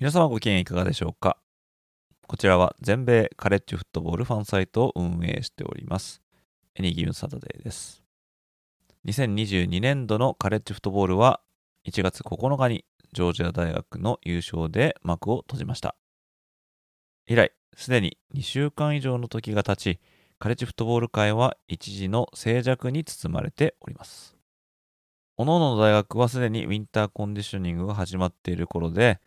皆様ご機嫌いかがでしょうか？こちらは全米カレッジフットボールファンサイトを運営しております。エニギムサタデーです。2022年度のカレッジフットボールは1月9日にジョージア大学の優勝で幕を閉じました。以来、すでに2週間以上の時が経ち、カレッジフットボール界は一時の静寂に包まれております。各々の大学はすでにウィンターコンディショニングが始まっている頃で、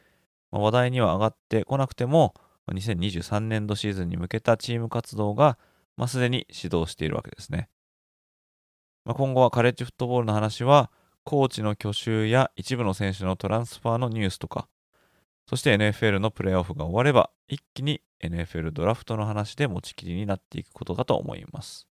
話題には上がってこなくても、2023年度シーズンに向けたチーム活動が、まあ、すでに始動しているわけですね。まあ、今後はカレッジフットボールの話は、コーチの去就や一部の選手のトランスファーのニュースとか、そして NFL のプレーオフが終われば、一気に NFL ドラフトの話で持ちきりになっていくことかと思います。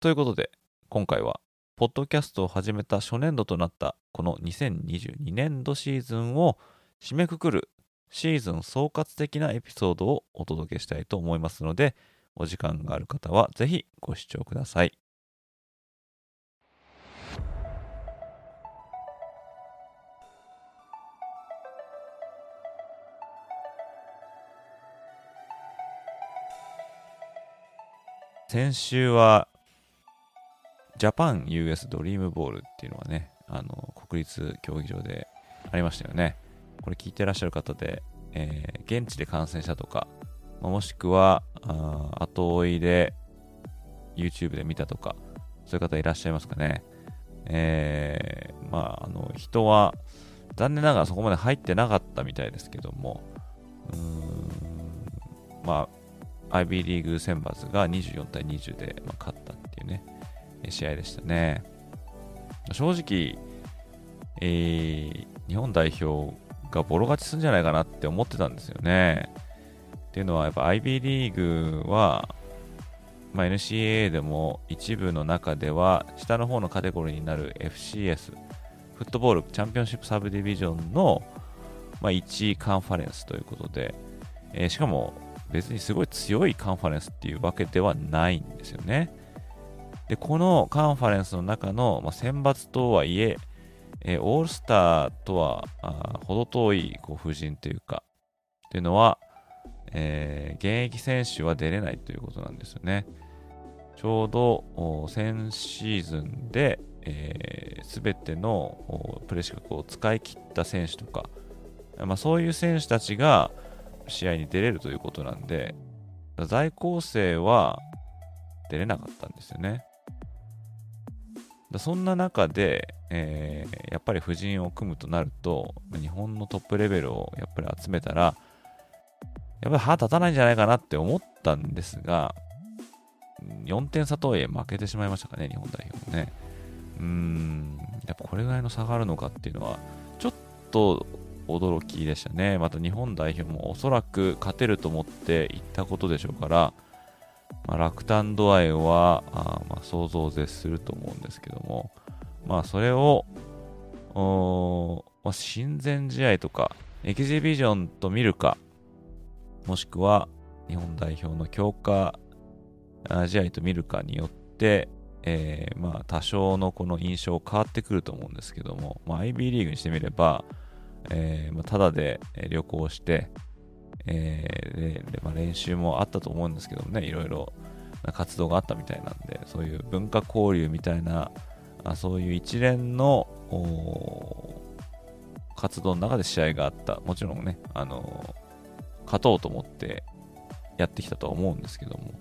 ということで、今回は、ポッドキャストを始めた初年度となったこの2022年度シーズンを締めくくるシーズン総括的なエピソードをお届けしたいと思いますので、お時間がある方はぜひご視聴ください。先週は、ジャパン US ドリームボールっていうのがね、あの、国立競技場でありましたよね。これ聞いてらっしゃる方で、えー、現地で観戦したとか、まあ、もしくは、あ後追いで YouTube で見たとか、そういう方いらっしゃいますかね。えー、まあ、あの、人は、残念ながらそこまで入ってなかったみたいですけども、うーん、まあ、IB リーグ選抜が24対20で、まあ、勝ったっていうね、試合でしたね。正直、えー、日本代表がボロ勝ちするんじゃないかなって思ってたんですよね。っていうのは、やっぱ IB リーグは、まあ、NCAA でも一部の中では下の方のカテゴリーになる FCS、フットボールチャンピオンシップサブディビジョンの、まあ、1位カンファレンスということで、えー、しかも別にすごい強いカンファレンスっていうわけではないんですよね。で、このカンファレンスの中の、まあ、選抜とはいえ、えー、オールスターとは程遠いこう布陣というか、っていうのは、えー、現役選手は出れないということなんですよね。ちょうど先シーズンで、えー、全てのプレー資格を使い切った選手とか、まあ、そういう選手たちが、試合に出れるということなんで、在校生は出れなかったんですよね。そんな中で、えー、やっぱり布陣を組むとなると、日本のトップレベルをやっぱり集めたら、やっぱり歯立たないんじゃないかなって思ったんですが、4点差とはいえ負けてしまいましたかね、日本代表もね。うーん、やっぱこれぐらいの差があるのかっていうのは、ちょっと驚きでしたね。また日本代表もおそらく勝てると思っていったことでしょうから、まあ、落胆度合いはあまあ想像を絶すると思うんですけども、まあ、それを、まあ、親善試合とか、エキシビジョンと見るか、もしくは日本代表の強化試合と見るかによって、えー、まあ多少のこの印象変わってくると思うんですけども、まあ、IB リーグにしてみれば、えー、まあ、ただで旅行して、えー、でまあ、練習もあったと思うんですけどもね、いろいろな活動があったみたいなんで、そういう文化交流みたいな、あそういう一連の活動の中で試合があった。もちろんね、あの勝とうと思ってやってきたとは思うんですけども、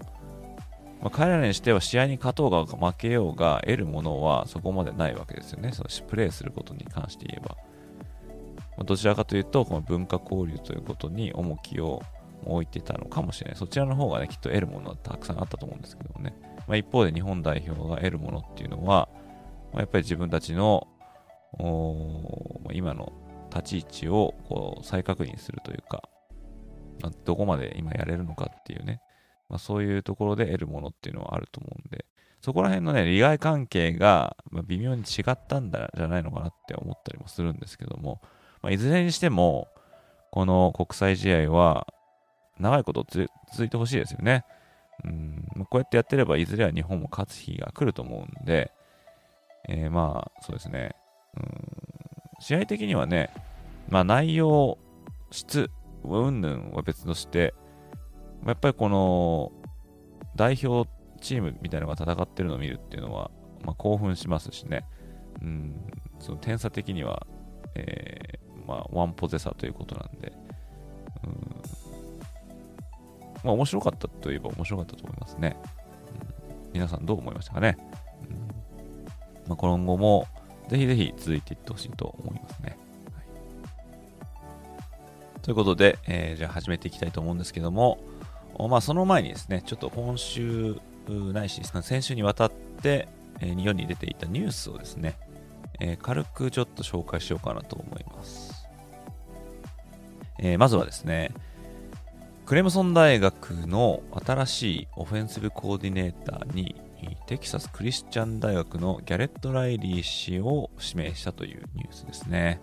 まあ、彼らにしては試合に勝とうが負けようが得るものはそこまでないわけですよね。そのプレーすることに関して言えば。どちらかというと、この文化交流ということに重きを置いてたのかもしれない。そちらの方がね、きっと得るものはたくさんあったと思うんですけどもね。まあ、一方で日本代表が得るものっていうのは、まあ、やっぱり自分たちの今の立ち位置をこう再確認するというか、まあ、どこまで今やれるのかっていうね、まあ、そういうところで得るものっていうのはあると思うんで、そこら辺のね、利害関係が微妙に違ったんだじゃないのかなって思ったりもするんですけども、まあ、いずれにしても、この国際試合は長いこと続いてほしいですよね。うん、こうやってやってればいずれは日本も勝つ日が来ると思うんで、えー、まあ、そうですね。うん、試合的にはね、まあ内容、質、うんぬんは別として、やっぱりこの代表チームみたいなのが戦ってるのを見るっていうのは、まあ、興奮しますしね、うん、その点差的には、え、まあ、ワンポゼ差ということなんで、うん、まあ、面白かったといえば面白かったと思いますね。うん、皆さんどう思いましたかね、うんまあ、今後もぜひぜひ続いていってほしいと思いますね。はい、ということで、えー、じゃあ始めていきたいと思うんですけども、まあ、その前にですね、ちょっと今週ないし、先週にわたって、えー、世に出ていたニュースをですね、えー、軽くちょっと紹介しようかなと思います。えー、まずはですね、クレムソン大学の新しいオフェンシブコーディネーターにテキサスクリスチャン大学のギャレット・ライリー氏を指名したというニュースですね。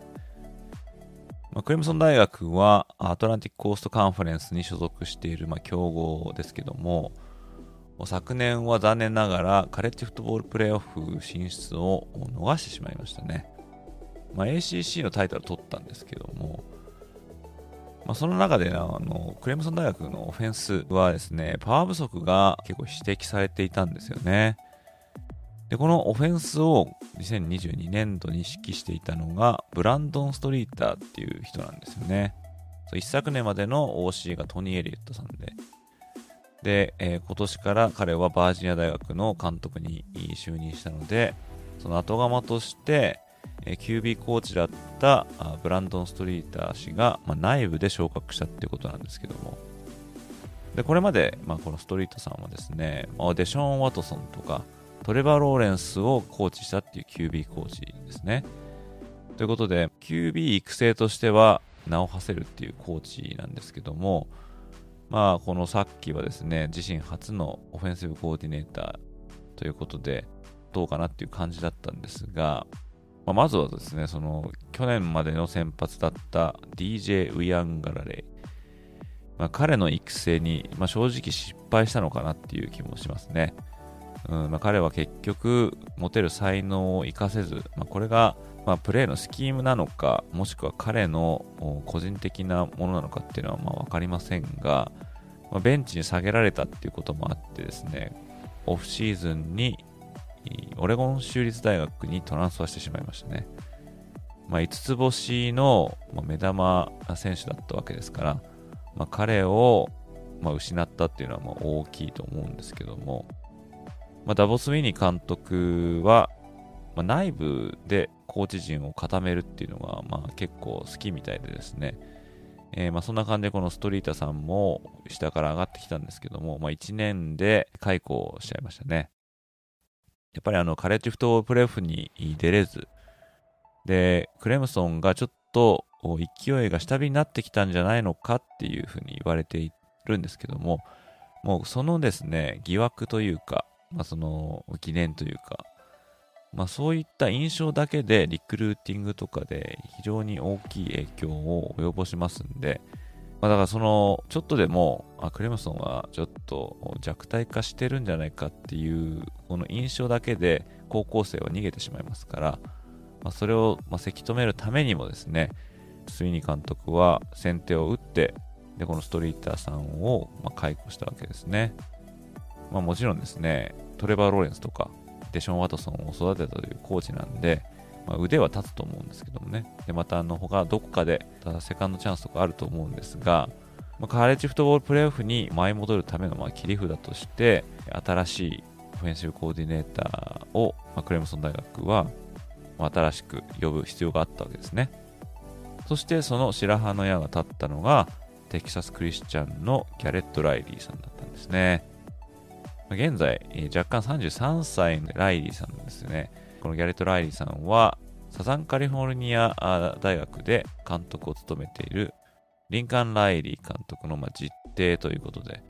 まあ、クレムソン大学はアトランティックコーストカンファレンスに所属している、まあ、強豪ですけども、昨年は残念ながらカレッジフットボールプレーオフ進出を逃してしまいましたね。まあ、ACC のタイトル取ったんですけども、まあ、その中であのクレムソン大学のオフェンスはですね、パワー不足が結構指摘されていたんですよね。で、このオフェンスを2022年度に指揮していたのが、ブランドン・ストリーターっていう人なんですよね。一昨年までの OC がトニー・エリエットさんで、で、えー、今年から彼はバージニア大学の監督に就任したので、その後釜として、え、QB コーチだったブランドン・ストリーター氏が、ま、内部で昇格したっていうことなんですけども、でこれまで、まあ、このストリートさんはですね、まあ、デショーン・ワトソンとか、トレバー・ローレンスをコーチしたっていう QB コーチですね。ということで、QB 育成としては名を馳せるっていうコーチなんですけども、まあ、このさっきはですね、自身初のオフェンシブコーディネーターということで、どうかなっていう感じだったんですが、まあ、まずはですね、その、去年までの先発だった DJ ウィアンガラレイ。まあ、彼の育成に、まあ、正直失敗したのかなっていう気もしますね。うんまあ、彼は結局、持てる才能を生かせず、まあ、これが、まあ、プレーのスキームなのか、もしくは彼の個人的なものなのかっていうのはまあ分かりませんが、まあ、ベンチに下げられたっていうこともあってですね、オフシーズンにオレゴン州立大学にトランスファーしてしまいましたね。まあ、5つ星の目玉選手だったわけですから、まあ、彼をま失ったっていうのはま大きいと思うんですけども、まあ、ダボス・ウィニー監督は、まあ、内部でコーチ陣を固めるっていうのが、まあ、結構好きみたいでですね、えー、まあそんな感じでこのストリータさんも下から上がってきたんですけども、まあ、1年で解雇しちゃいましたね。やっぱりあのカレッジフトプレーオフに出れず、で、クレムソンがちょっと勢いが下火になってきたんじゃないのかっていうふうに言われているんですけども、もうそのですね、疑惑というか、まあ、その疑念というか、まあ、そういった印象だけでリクルーティングとかで非常に大きい影響を及ぼしますんで、まあ、だからそのちょっとでもあクレムソンはちょっと弱体化してるんじゃないかっていうこの印象だけで高校生は逃げてしまいますから、まあ、それをませき止めるためにもですねスイニー監督は先手を打ってでこのストリーターさんをま解雇したわけですね。まあ、もちろんですね、トレバー・ローレンスとかデション・ワトソンを育てたというコーチなんで、まあ、腕は立つと思うんですけどもね。で、またあの他どこかでセカンドチャンスとかあると思うんですが、まあ、カレッジフットボールプレーオフに舞い戻るためのまあ切り札として、新しいオフェンシブコーディネーターを、まあ、クレムソン大学は、新しく呼ぶ必要があったわけですね。そしてその白羽の矢が立ったのが、テキサス・クリスチャンのギャレット・ライリーさんだったんですね。現在、若干33歳のライリーさんですね。このギャレット・ライリーさんは、サザンカリフォルニア大学で監督を務めているリンカン・ライリー監督の実弟ということで、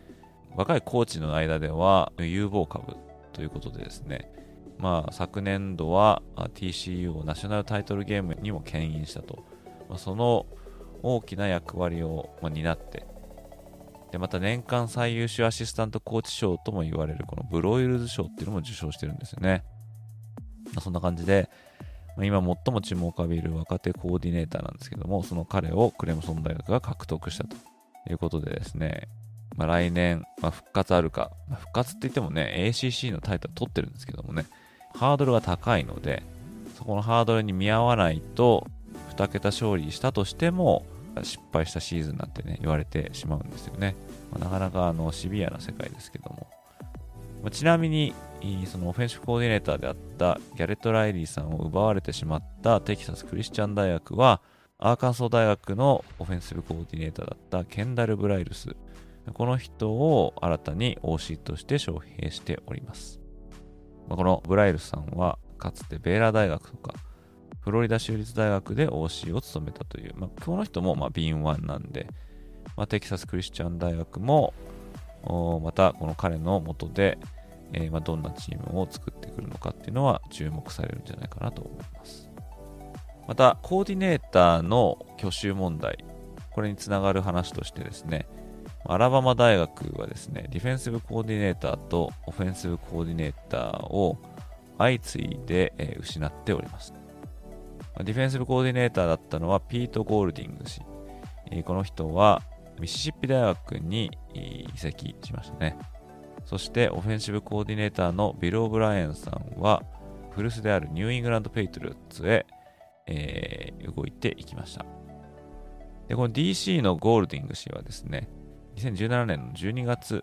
若いコーチの間では有望株ということでですね、まあ、昨年度は TCU をナショナルタイトルゲームにも牽引したと、まあ、その大きな役割を担って、でまた年間最優秀アシスタントコーチ賞とも言われるこのブロイルズ賞っていうのも受賞してるんですよね。ま、そんな感じで、まあ、今最も注目を浴びる若手コーディネーターなんですけども、その彼をクレムソン大学が獲得したということでですね、まあ、来年、まあ、復活あるか、まあ、復活って言ってもね、ACC のタイトル取ってるんですけどもね、ハードルが高いので、そこのハードルに見合わないと、2桁勝利したとしても、失敗したシーズンなんてね、言われてしまうんですよね。まあ、なかなかあのシビアな世界ですけども。まあ、ちなみに、そのオフェンシブコーディネーターであったギャレット・ライリーさんを奪われてしまったテキサス・クリスチャン大学は、アーカンソー大学のオフェンシブコーディネーターだったケンダル・ブライルス。この人を新たに OC として招聘しております。このブライルスさんは、かつてベーラ大学とか、フロリダ州立大学で OC を務めたという、まあ、この人もまあ敏腕なんで、まあ、テキサス・クリスチャン大学も、またこの彼のもとで、えー、まあどんなチームを作ってくるのかっていうのは注目されるんじゃないかなと思います。また、コーディネーターの去就問題、これにつながる話としてですね、アラバマ大学はですね、ディフェンシブコーディネーターとオフェンシブコーディネーターを相次いで、え失っております。ディフェンシブコーディネーターだったのはピート・ゴールディング氏。この人はミシシッピ大学に移籍しましたね。そしてオフェンシブコーディネーターのビル・オブライエンさんは古巣であるニューイングランド・ペイトリオッツへ、えー、動いていきました。で、この DC のゴールディング氏はですね、2017年の12月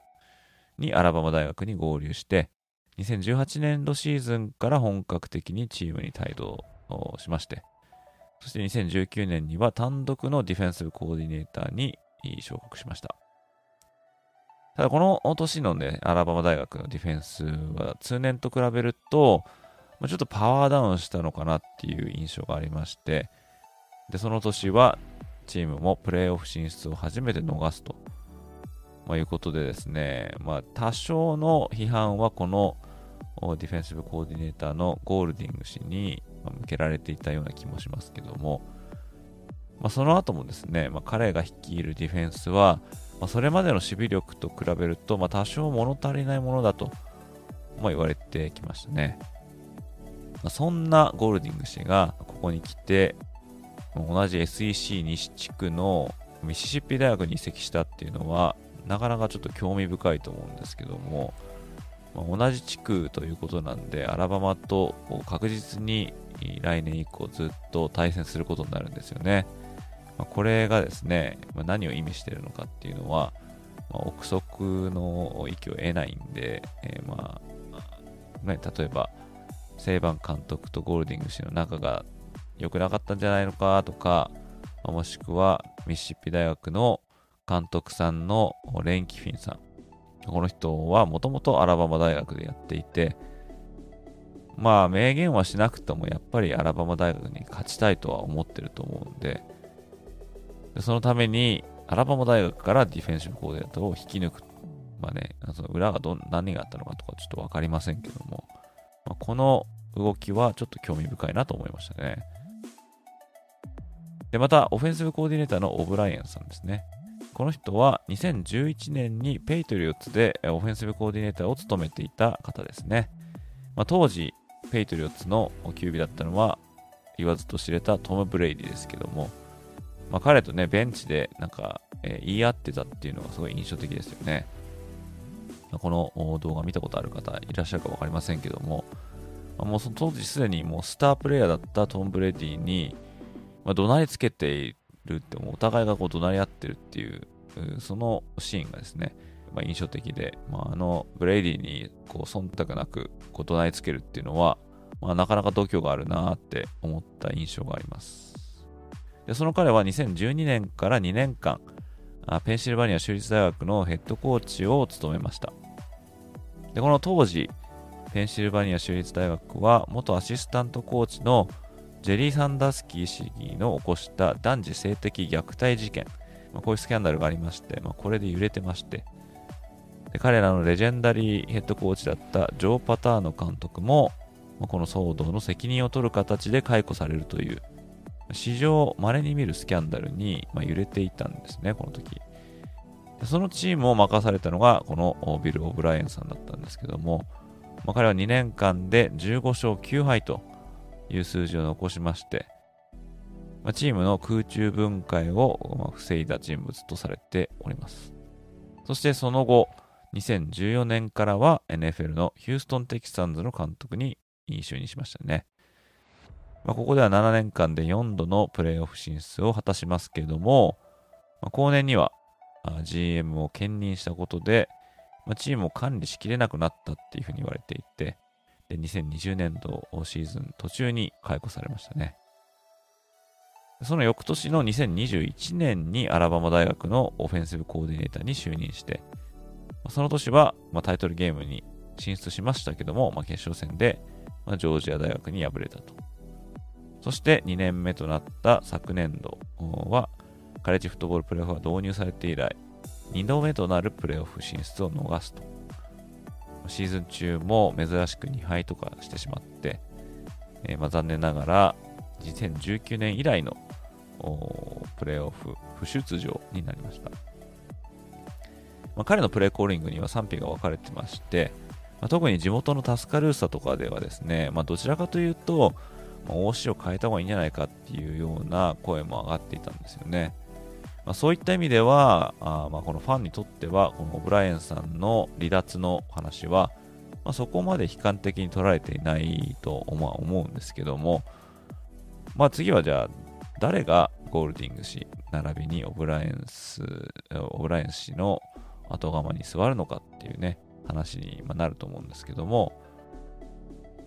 にアラバマ大学に合流して、2018年度シーズンから本格的にチームに帯同しまして、そして2019年には単独のディフェンスコーディネーターに昇格しました。ただこの年のね、アラバマ大学のディフェンスは通年と比べると、ちょっとパワーダウンしたのかなっていう印象がありまして、で、その年はチームもプレーオフ進出を初めて逃すと、まあ、いうことでですね、まあ、多少の批判はこのディフェンシブコーディネーターのゴールディング氏に向けられていたような気もしますけども、まあ、その後もですね、まあ、彼が率いるディフェンスは、まあ、それまでの守備力と比べると、まあ、多少物足りないものだと、まあ、言われてきましたね。まあ、そんなゴールディング氏がここに来て、同じ SEC 西地区のミシシッピ大学に移籍したっていうのは、なかなかちょっと興味深いと思うんですけども、まあ、同じ地区ということなんで、アラバマと確実に来年以降ずっと対戦することになるんですよね。まあ、これがですね、まあ、何を意味しているのかっていうのは、まあ、憶測の域を得ないんで、えー、まあ、例えば、正番監督とゴールディング氏の仲が良くなかったんじゃないのかとか、まあ、もしくはミシシッピ大学の監督さんのレン・キフィンさん。この人はもともとアラバマ大学でやっていて、まあ明言はしなくてもやっぱりアラバマ大学に勝ちたいとは思ってると思うんで、そのためにアラバマ大学からディフェンシブコーディネートを引き抜く。まあね、その裏がど何があったのかとかちょっとわかりませんけども、まあ、この動きはちょっと興味深いなと思いましたね。で、また、オフェンシブコーディネーターのオブライエンさんですね。この人は2011年にペイトリオッツでオフェンシブコーディネーターを務めていた方ですね。まあ、当時、ペイトリオッツの QB だったのは言わずと知れたトム・ブレイディですけども、まあ、彼とね、ベンチでなんか、えー、言い合ってたっていうのがすごい印象的ですよね。ま、この動画見たことある方いらっしゃるか分かりませんけども、まあ、もうその当時すでにもうスタープレイヤーだったトム・ブレディに、まあ、怒鳴りつけているって、もうお互いがこう怒鳴り合ってるっていう、そのシーンがですね、まあ、印象的で、まあ、あのブレイディにこう忖度なくこう怒鳴りつけるっていうのは、まあ、なかなか度胸があるなって思った印象があります。でその彼は2012年から2年間、ペンシルバニア州立大学のヘッドコーチを務めました。でこの当時、ペンシルバニア州立大学は元アシスタントコーチのジェリー・サンダースキー市議の起こした男児性的虐待事件、まあ、こういうスキャンダルがありまして、まあ、これで揺れてましてで彼らのレジェンダリーヘッドコーチだったジョー・パターノ監督も、まあ、この騒動の責任を取る形で解雇されるという史上稀に見るスキャンダルに、ま揺れていたんですねこの時そのチームを任されたのがこのビル・オブライエンさんだったんですけども、まあ、彼は2年間で15勝9敗という数字を残しまして、まあ、チームの空中分解を防いだ人物とされております。そしてその後、2014年からは NFL のヒューストン・テキサンズの監督に就任しましたね。まあ、ここでは7年間で4度のプレーオフ進出を果たしますけれども、まあ、後年には GM を兼任したことで、まあ、チームを管理しきれなくなったっていうふうに言われていて、で2020年度シーズン途中に解雇されましたね。その翌年の2021年にアラバマ大学のオフェンシブコーディネーターに就任して、その年は、まあ、タイトルゲームに進出しましたけども、まあ、決勝戦で、まあ、ジョージア大学に敗れたと。そして2年目となった昨年度は、カレッジフットボールプレーオフが導入されて以来、2度目となるプレーオフ進出を逃すと。シーズン中も珍しく2敗とかしてしまって、えー、まあ残念ながら2019年以来のプレーオフ不出場になりました。まあ、彼のプレーコーリングには賛否が分かれてまして、まあ、特に地元のタスカルーサとかではですね、まあ、どちらかというと、まあ、OC を変えた方がいいんじゃないかっていうような声も上がっていたんですよね。まあ、そういった意味ではあ、まあ、このファンにとってはこのオブライエンさんの離脱の話は、まあ、そこまで悲観的に取られていないと思うんですけども、まあ、次はじゃあ誰がゴールディング氏並びにオブライエンスオブライエン氏の後釜に座るのかっていうね話になると思うんですけども、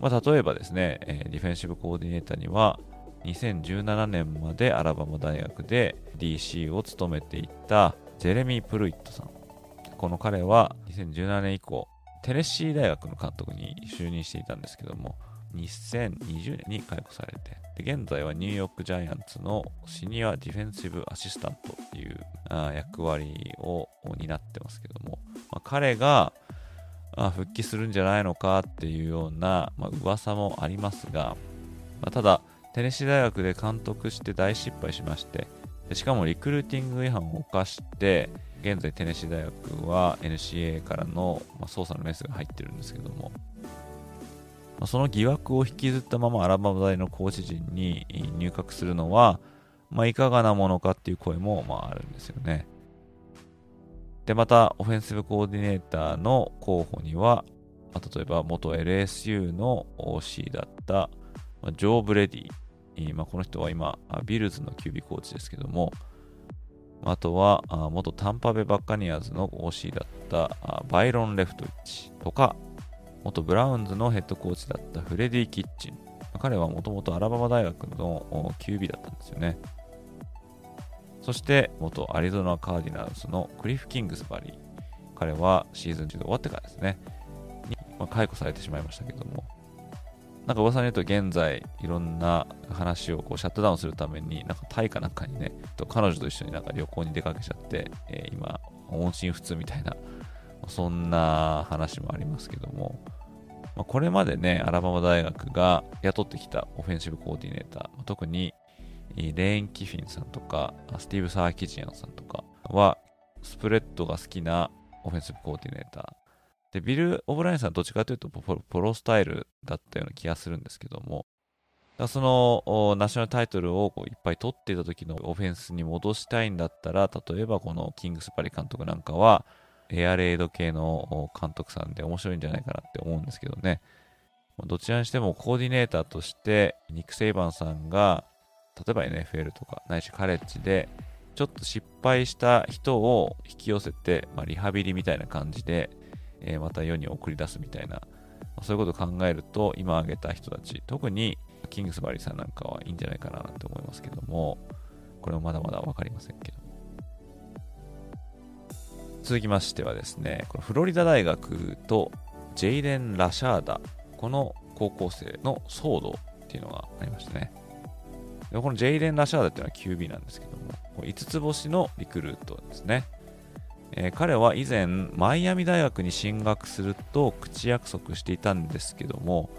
まあ、例えばですね、えディフェンシブコーディネーターには2017年までアラバマ大学で DC を務めていたジェレミー・プルイットさん。この彼は2017年以降、テネシー大学の監督に就任していたんですけども、2020年に解雇されて、で現在はニューヨークジャイアンツのシニアディフェンシブアシスタントっていうあ役割を担ってますけども、まあ、彼があ復帰するんじゃないのかっていうような、まあ、噂もありますが、まあ、ただ、テネシー大学で監督して大失敗しまして、しかもリクルーティング違反を犯して、現在テネシー大学は NCA からの、ま捜査のメスが入ってるんですけども、まその疑惑を引きずったままアラバマ大のコーチ陣に入閣するのは、まあ、いかがなものかっていう声も、まあ、あるんですよね。で、また、オフェンシブコーディネーターの候補には、まあ、例えば元 LSU の OC だった、まあジョー・ブレディまあ、この人は今、ビルズの QB コーチですけども、あとは、元タンパベイバッカニアーズの OC だったバイロン・レフトイッチとか、元ブラウンズのヘッドコーチだったフレディ・キッチン。彼はもともとアラバマ大学の QB だったんですよね。そして、元アリゾナ・カーディナルズのクリフ・キングスバリー。彼はシーズン中で終わってからですね、に、まあ、解雇されてしまいましたけども、なんか噂によると現在いろんな話をこうシャットダウンするためになんかタイかなんかにねと彼女と一緒になんか旅行に出かけちゃって、えー、今音信不通みたいなそんな話もありますけども、まあ、これまでねアラバマ大学が雇ってきたオフェンシブコーディネーター。特にレーン・キフィンさんとかスティーブ・サーキジアンさんとかはスプレッドが好きなオフェンシブコーディネーターで、ビル・オブラインさんはどっちかというとプロスタイルだったような気がするんですけども、そのナショナルタイトルをこういっぱい取っていた時のオフェンスに戻したいんだったら、例えばこのキングスパリ監督なんかは、エアレード系の監督さんで面白いんじゃないかなって思うんですけどね。どちらにしてもコーディネーターとしてニック・セイバンさんが例えば NFL とかないしカレッジでちょっと失敗した人を引き寄せて、まあ、リハビリみたいな感じでえー、また世に送り出すみたいな、まあそういうことを考えると、今挙げた人たち、特にキングスバリーさんなんかはいいんじゃないかなと思いますけども、これもまだまだ分かりませんけど続きましてはですね、このフロリダ大学とジェイレン・ラシャーダ、この高校生の騒動っていうのがありましたね。でこのジェイレン・ラシャーダっていうのは QB なんですけども、5つ星のリクルートですね。えー、彼は以前、マイアミ大学に進学すると口約束していたんですけども、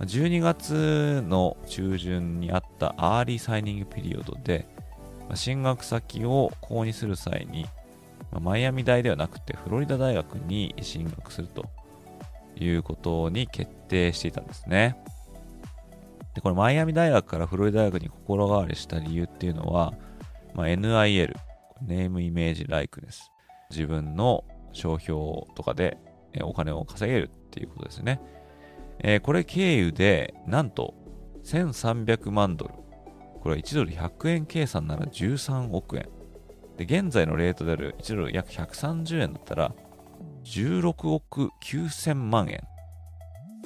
12月の中旬にあったアーリーサイニングピリオドで、進学先を購入する際に、マイアミ大ではなくてフロリダ大学に進学するということに決定していたんですね。で、これマイアミ大学からフロリダ大学に心変わりした理由っていうのは、まあ、NIL、ネームイメージライクネス。自分の商標とかでお金を稼げるっていうことですね。えー、これ経由で、なんと1300万ドル。これは1ドル100円計算なら13億円。で、現在のレートである1ドル約130円だったら、16億9000万円。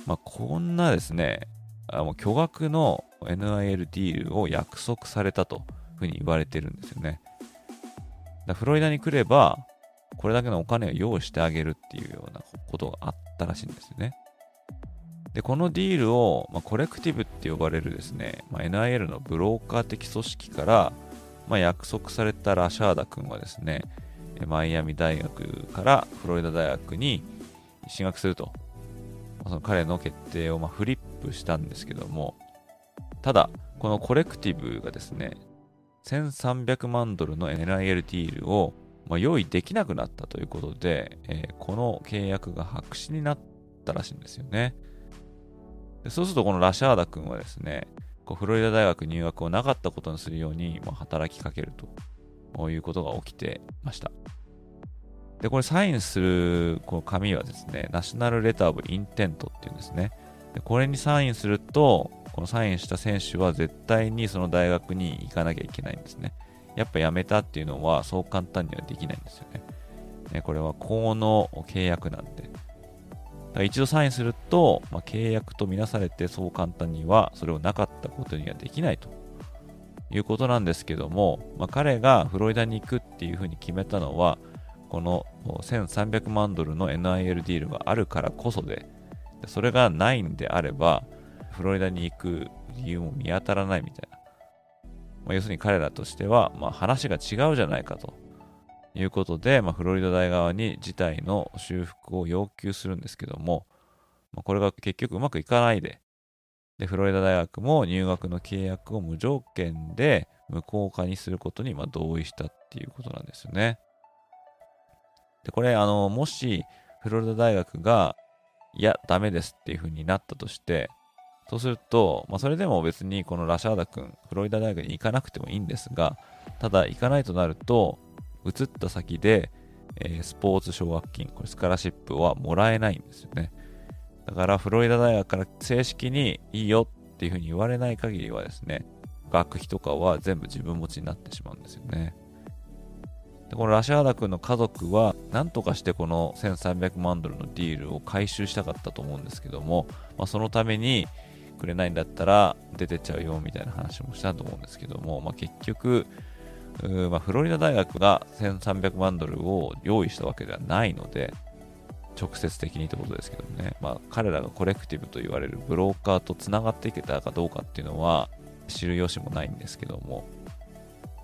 まあ、こんなですね、あもう巨額の NIL ディールを約束されたというふうに言われてるんですよね。だフロリダに来れば、これだけのお金を用意してあげるっていうようなことがあったらしいんですよね。で、このディールを、まあ、コレクティブって呼ばれるですね、まあ、NIL のブローカー的組織から、まあ、約束されたラシャーダ君はですね、マイアミ大学からフロリダ大学に進学すると、その彼の決定をまフリップしたんですけども、ただ、このコレクティブがですね、1300万ドルの NIL ディールをま、用意できなくなったということで、えー、この契約が白紙になったらしいんですよね。でそうするとこのラシャーダ君はですね、こうフロリダ大学入学をなかったことにするように、ま、働きかけるということが起きてました。で、これサインするこの紙はですね、ナショナルレターブインテントっていうんですね。でこれにサインすると、このサインした選手は絶対にその大学に行かなきゃいけないんですね。やっぱ辞めたっていうのはそう簡単にはできないんですよね。ねこれは今後の契約なんで。だから一度サインすると、まあ、契約とみなされてそう簡単にはそれをなかったことにはできないということなんですけども、まあ、彼がフロリダに行くっていうふうに決めたのはこの1300万ドルの NIL ディールがあるからこそでそれがないんであればフロリダに行く理由も見当たらないみたいな。まあ、要するに彼らとしては、まあ、話が違うじゃないかと。いうことで、まあ、フロリダ大側に事態の修復を要求するんですけども、まあ、これが結局うまくいかないで、で、フロリダ大学も入学の契約を無条件で無効化にすることにま同意したっていうことなんですよね。で、これ、あの、もし、フロリダ大学が、いや、ダメですっていう風になったとして、そうすると、まあ、それでも別にこのラシャーダ君、フロリダ大学に行かなくてもいいんですが、ただ行かないとなると、移った先で、えー、スポーツ奨学金、これスカラシップはもらえないんですよね。だからフロリダ大学から正式にいいよっていうふうに言われない限りはですね、学費とかは全部自分持ちになってしまうんですよね。でこのラシャーダ君の家族は何とかしてこの1300万ドルのディールを回収したかったと思うんですけども、まあ、そのためにくれないんだったら出てっちゃうよみたいな話もしたと思うんですけども、まあ、結局、まあ、フロリダ大学が1300万ドルを用意したわけではないので、直接的にってことですけどね、まあ、彼らがコレクティブと言われるブローカーとつながっていけたかどうかっていうのは知る由もないんですけども、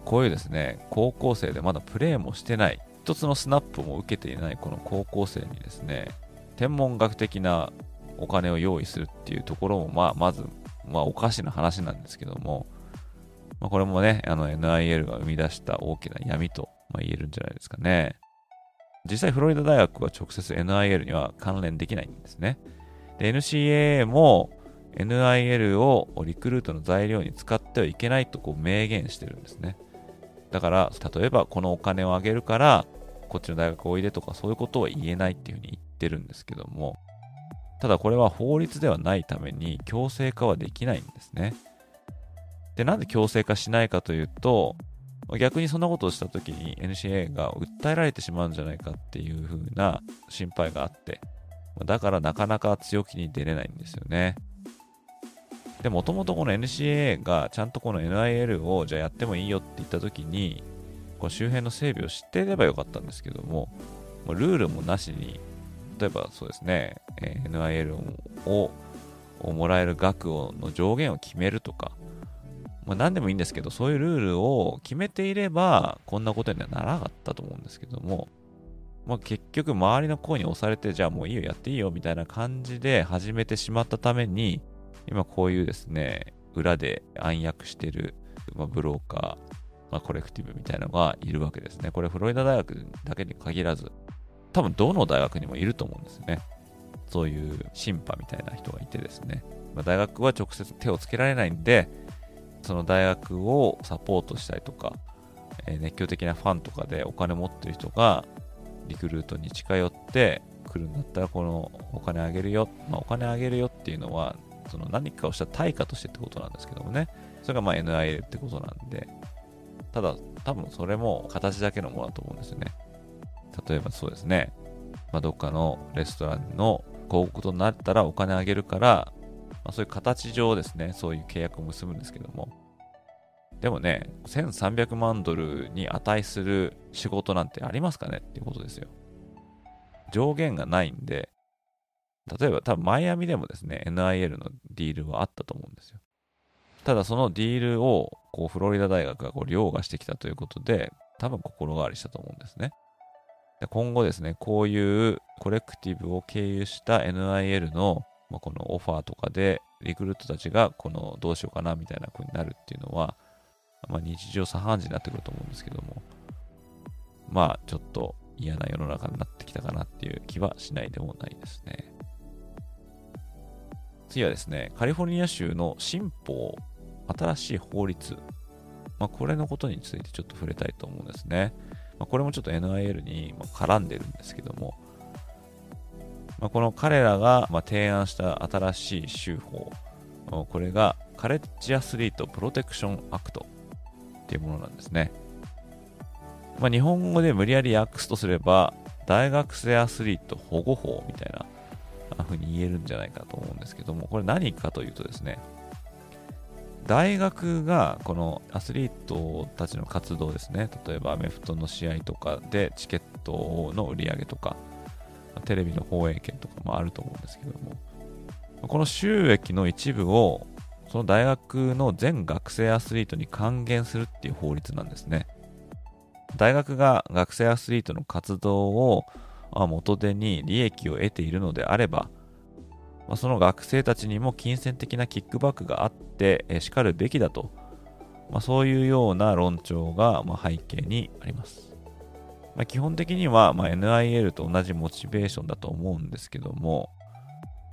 こういうですね、高校生でまだプレーもしてない、一つのスナップも受けていないこの高校生にですね、天文学的なお金を用意するっていうところも、まあ、まず、まあ、おかしな話なんですけども、まあ、これもね、あの NIL が生み出した大きな闇と、ま、言えるんじゃないですかね。実際、フロリダ大学は直接 NIL には関連できないんですね。で、NCAA も NIL をリクルートの材料に使ってはいけないとこう明言してるんですね。だから、例えばこのお金をあげるから、こっちの大学おいでとかそういうことは言えないっていうふうに言ってるんですけども、ただこれは法律ではないために強制化はできないんですね。で、なんで強制化しないかというと、逆にそんなことをした時に NCA が訴えられてしまうんじゃないかっていう風な心配があって、だからなかなか強気に出れないんですよね。で、もともとこの NCAA がちゃんとこの NIL をじゃあやってもいいよって言った時に、この周辺の整備を知っていればよかったんですけども、ルールもなしに例えばそうですね、え NIL ををもらえる額をの上限を決めるとか、まあ、何でもいいんですけど、そういうルールを決めていれば、こんなことにはならなかったと思うんですけども、まあ、結局周りの声に押されて、じゃあもういいよ、やっていいよ、みたいな感じで始めてしまったために、今こういうですね、裏で暗躍してる、まあ、ブローカー、まあ、コレクティブみたいなのがいるわけですね。これフロリダ大学だけに限らず、多分どの大学にもいると思うんですね。そういう審判みたいな人がいてですね。まあ、大学は直接手をつけられないんで、その大学をサポートしたりとか、えー、熱狂的なファンとかでお金持ってる人がリクルートに近寄って来るんだったらこのお金あげるよ、まあ、お金あげるよっていうのはその何かをした対価としてってことなんですけどもね。それがまあ NIL ってことなんで。ただ多分それも形だけのものだと思うんですよね。例えばそうですね、まあ、どっかのレストランの広告となったらお金あげるから、まあ、そういう形上ですね。そういう契約を結ぶんですけども。でもね、1300万ドルに値する仕事なんてありますかねっていうことですよ。上限がないんで、例えば多分マイアミでもですね、NIL のディールはあったと思うんですよ。ただそのディールをこうフロリダ大学がこう凌駕してきたということで、多分心変わりしたと思うんですね。で今後ですね、こういうコレクティブを経由した NIL のまこのオファーとかでリクルートたちがこのどうしようかなみたいな風になるっていうのは、まあ、日常茶飯事になってくると思うんですけども、まあ、ちょっと嫌な世の中になってきたかなっていう気はしないでもないですね。次はですね、カリフォルニア州の新法、新しい法律、まあ、これのことについてちょっと触れたいと思うんですね。まあ、これもちょっと NIL に絡んでるんですけども、まあ、この彼らが提案した新しい州法、これがカレッジアスリートプロテクションアクトっていうものなんですね。まあ、日本語で無理やり訳すとすれば、大学生アスリート保護法みたいな風に言えるんじゃないかと思うんですけども、これ何かというとですね、大学がこのアスリートたちの活動ですね、例えばアメフトの試合とかでチケットの売り上げとか、テレビの放映権とかもあると思うんですけども、この収益の一部をその大学の全学生アスリートに還元するっていう法律なんですね。大学が学生アスリートの活動を元手に利益を得ているのであれば、まその学生たちにも金銭的なキックバックがあってしかるべきだと、ま、そういうような論調がま背景にあります。ま、基本的にはま NIL と同じモチベーションだと思うんですけども、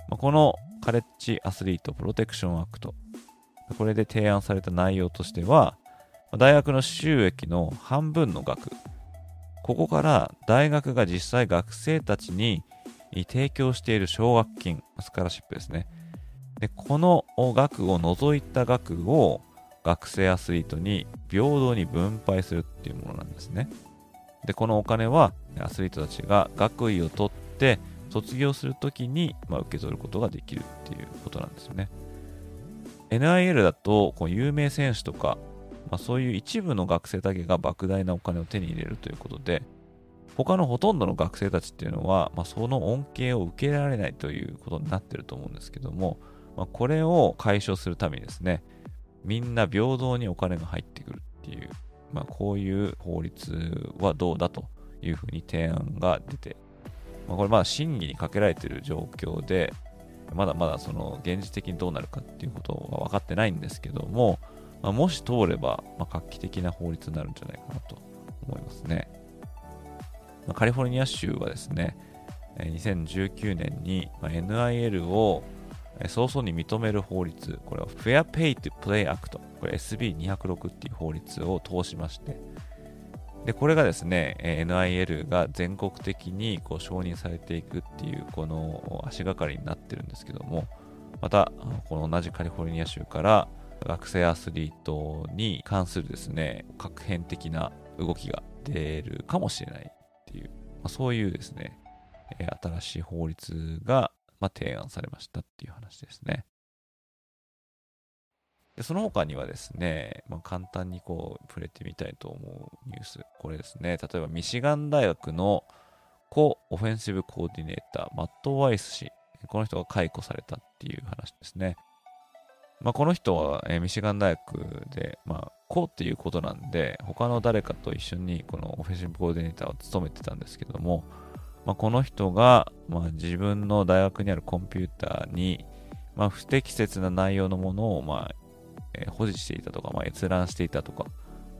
ま、このカレッジアスリートプロテクションアクト、これで提案された内容としては、大学の収益の半分の額、ここから大学が実際学生たちに提供している奨学金、スカラシップですね。で、この額を除いた額を学生アスリートに平等に分配するっていうものなんですね。で、このお金はアスリートたちが学位を取って卒業するときに、まあ、受け取ることができるっていうことなんですよね。NIL だとこう有名選手とか、まあ、そういう一部の学生だけが莫大なお金を手に入れるということで、他のほとんどの学生たちっていうのは、まあ、その恩恵を受けられないということになってると思うんですけども、まあ、これを解消するためにですね、みんな平等にお金が入ってくるっていう、まあ、こういう法律はどうだというふうに提案が出て、まあ、これまだ審議にかけられている状況で、まだまだその現実的にどうなるかっていうことは分かってないんですけども、まあ、もし通れば、まあ、画期的な法律になるんじゃないかなと思いますね。まあ、カリフォルニア州はですね、2019年に NIL を早々に認める法律、これは Fair Pay to Play Act、これ SB206 っていう法律を通しまして、で、これがですね、NIL が全国的にこう承認されていくっていう、この足がかりになってるんですけども、また、この同じカリフォルニア州から学生アスリートに関するですね、確変的な動きが出るかもしれないっていう、まあ、そういうですね、新しい法律が、ま、提案されましたっていう話ですね。でその他にはですね、まあ、簡単にこう触れてみたいと思うニュース。これですね、例えばミシガン大学のコ・オフェンシブコーディネーター、マット・ワイス氏。この人が解雇されたっていう話ですね。まあ、この人は、えー、ミシガン大学で、まあ、こうっていうことなんで、他の誰かと一緒にこのオフェンシブコーディネーターを務めてたんですけども、まあ、この人が、まあ、自分の大学にあるコンピューターに、まあ、不適切な内容のものを、まあえー、保持していたとか、まあ、閲覧していたとか、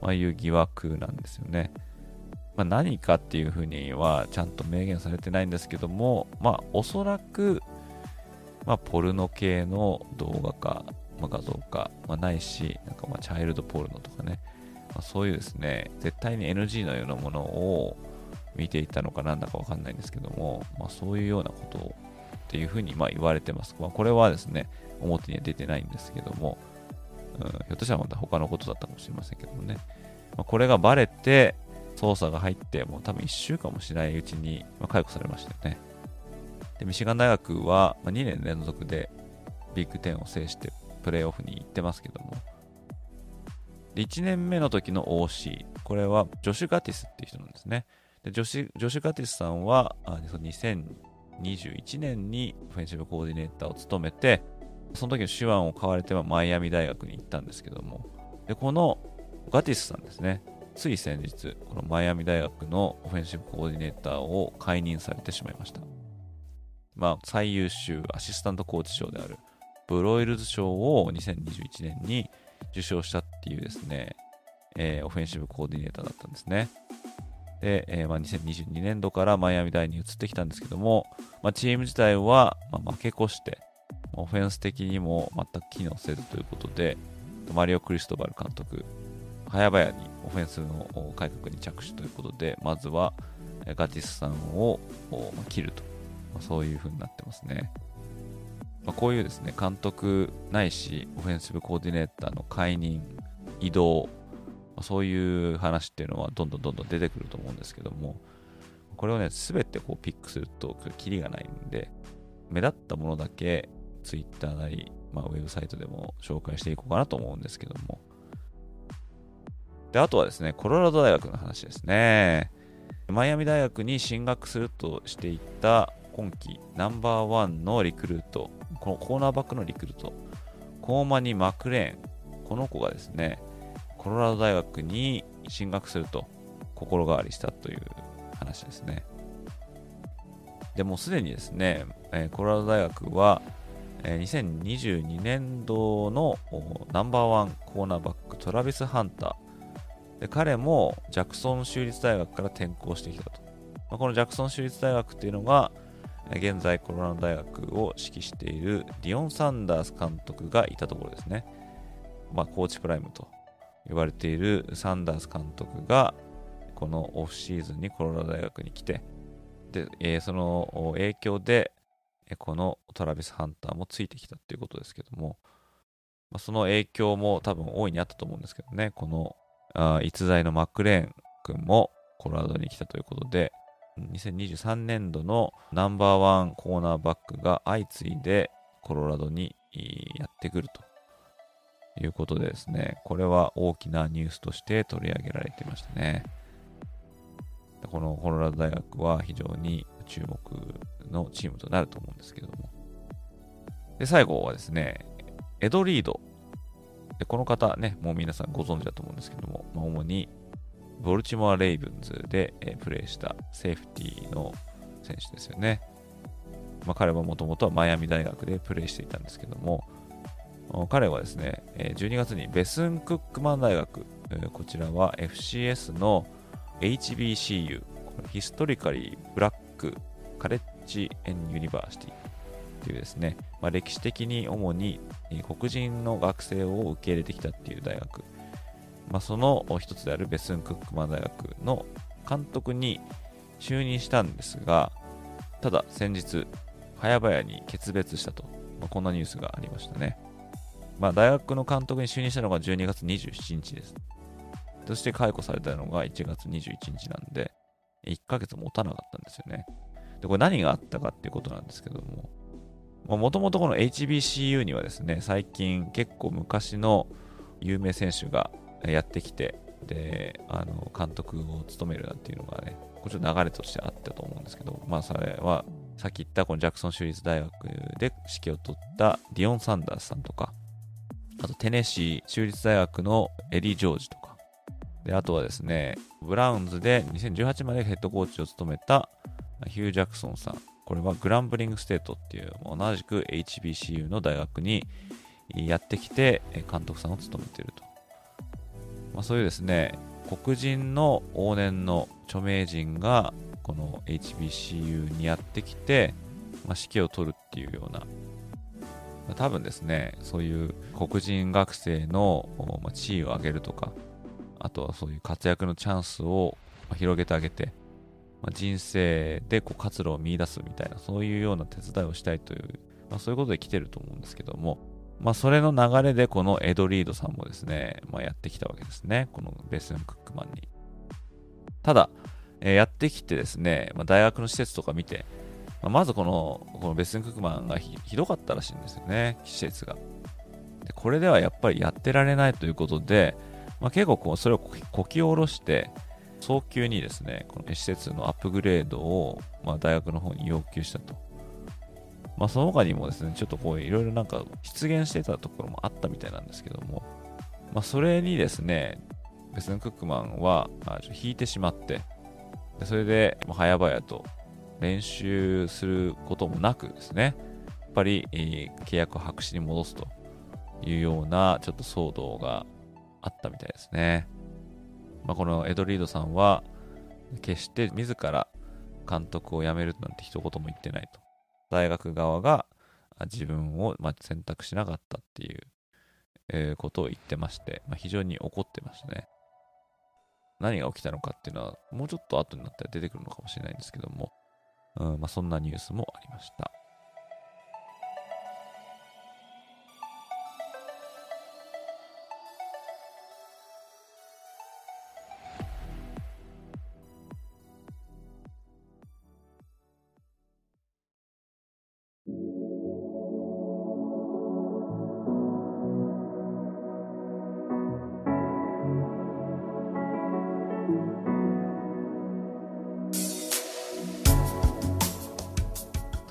まあ、いう疑惑なんですよね。まあ、何かっていうふうにはちゃんと明言されてないんですけども、まあ、おそらく、まあ、ポルノ系の動画か、まあ、画像か、まあ、ないし、なんかまあチャイルドポルノとかね、まあ、そういうですね、絶対に NG のようなものを見ていたのかなんだかわかんないんですけども、まあ、そういうようなことをっていうふうにまあ言われてます。まあ、これはですね、表には出てないんですけども、うん、ひょっとしたらまた他のことだったかもしれませんけどもね。まあ、これがバレて、捜査が入って、もう多分1週間もしないうちに、ま解雇されましたよね。で、ミシガン大学は、2年連続でビッグ10を制してプレーオフに行ってますけども、1年目の時の OC、これはジョシュ・ガティスっていう人なんですね。でジョシュ・ジョシュガティスさんは、あ2021年にオフェンシブコーディネーターを務めて、その時の手腕を買われてはマイアミ大学に行ったんですけども、でこのガティスさんですね、つい先日、このマイアミ大学のオフェンシブコーディネーターを解任されてしまいました。まあ、最優秀アシスタントコーチ賞であるブロイルズ賞を2021年に受賞したっていうですね、えー、オフェンシブコーディネーターだったんですね。で、えー、まあ、2022年度からマイアミ大に移ってきたんですけども、まあ、チーム自体は、ま、負け越して、オフェンス的にも全く機能せずということで、マリオ・クリストバル監督、早々にオフェンスの改革に着手ということで、まずはガティスさんを切ると、そういう風になってますね。まあ、こういうですね、監督ないし、オフェンシブコーディネーターの解任、移動、まあそういう話っていうのはどんどんどんどん出てくると思うんですけども、これをね、すべてこうピックすると、キリがないんで、目立ったものだけ Twitter なり、まあ、ウェブサイトでも紹介していこうかなと思うんですけども。で、あとはですね、コロラド大学の話ですね。マイアミ大学に進学するとしていた今季ナンバーワンのリクルート、このコーナーバックのリクルート、コーマニ・マクレーン、この子がですね、コロラド大学に進学すると心変わりしたという話ですね。でもすでにですね、えコロラド大学は、え2022年度のナンバーワンコーナーバックトラビス・ハンター。で彼もジャクソン州立大学から転校してきたと、まあ、このジャクソン州立大学っていうのが現在コロラド大学を指揮しているディオン・サンダース監督がいたところですね、まあ、コーチプライムと呼ばれているサンダース監督がこのオフシーズンにコロラド大学に来てで、えー、その影響でこのトラビス・ハンターもついてきたっていうことですけども、まあ、その影響も多分大いにあったと思うんですけどね、このあ逸材のマックレーン君もコロラドに来たということで、2023年度のナンバーワンコーナーバックが相次いでコロラドにやってくるということでですね、これは大きなニュースとして取り上げられてましたね。このコロラド大学は非常に注目のチームとなると思うんですけども。で、最後はですね、エド・リード。でこの方ね、もう皆さんご存知だと思うんですけども、まあ、主にボルチモア・レイブンズで、えプレーしたセーフティーの選手ですよね。まあ、彼はもともとはマイアミ大学でプレーしていたんですけども、彼はですね、12月にベスン・クックマン大学、こちらは FCS の HBCU、ヒストリカリー・ブラック・カレッジ・エン・ユニバーシティというですね、まあ、歴史的に主に黒人の学生を受け入れてきたっていう大学、まあ、その一つであるベスン・クックマン大学の監督に就任したんですが、ただ先日、早々に決別したと、まあ、こんなニュースがありましたね。まあ、大学の監督に就任したのが12月27日です。そして解雇されたのが1月21日なんで、1ヶ月持たなかったんですよね。で、これ何があったかっていうことなんですけども、もともとこの HBCU にはですね、最近結構昔の有名選手がやってきて、で、あの、監督を務めるなんていうのがね、こちら流れとしてあったと思うんですけど、まあそれは、さっき言ったこのジャクソン州立大学で指揮を取ったディオン・サンダースさんとか、あとテネシー州立大学のエリー・ジョージとか、であとはですね、ブラウンズで2018までヘッドコーチを務めたヒュー・ジャクソンさん。これはグランブリングステートっていう同じく HBCU の大学にやってきて監督さんを務めていると。まあ、そういうですね、黒人の往年の著名人がこの HBCU にやってきて、まあ、指揮を取るっていうような多分ですねそういう黒人学生の地位を上げるとかあとはそういう活躍のチャンスを広げてあげて、まあ、人生でこう活路を見出すみたいなそういうような手伝いをしたいという、まあ、そういうことで来てると思うんですけどもまあ、それの流れでこのエド・リードさんもですね、まあ、やってきたわけですね。このベスン・クックマンに。ただ、えー、やってきてですね、まあ、大学の施設とか見て、まあ、まずこのこのベスン・クックマンがひどかったらしいんですよね、施設が。でこれではやっぱりやってられないということで、まあ、結構こうそれをこき下ろして、早急にですね、この施設のアップグレードを、まあ、大学の方に要求したと。まあ、その他にもですね、ちょっとこういろいろなんか出現してたところもあったみたいなんですけども、まあ、それにですね、ベスン・クックマンは引いてしまって、でそれで早々と練習することもなくですね、やっぱり、えー、契約を白紙に戻すというようなちょっと騒動があったみたいですね。まあ、このエドリードさんは決して自ら監督を辞めるなんて一言も言ってないと。大学側が自分をま選択しなかったっていう、えことを言ってまして、まあ、非常に怒ってましたね。何が起きたのかっていうのは、もうちょっと後になったら出てくるのかもしれないんですけども、うんまあ、そんなニュースもありました。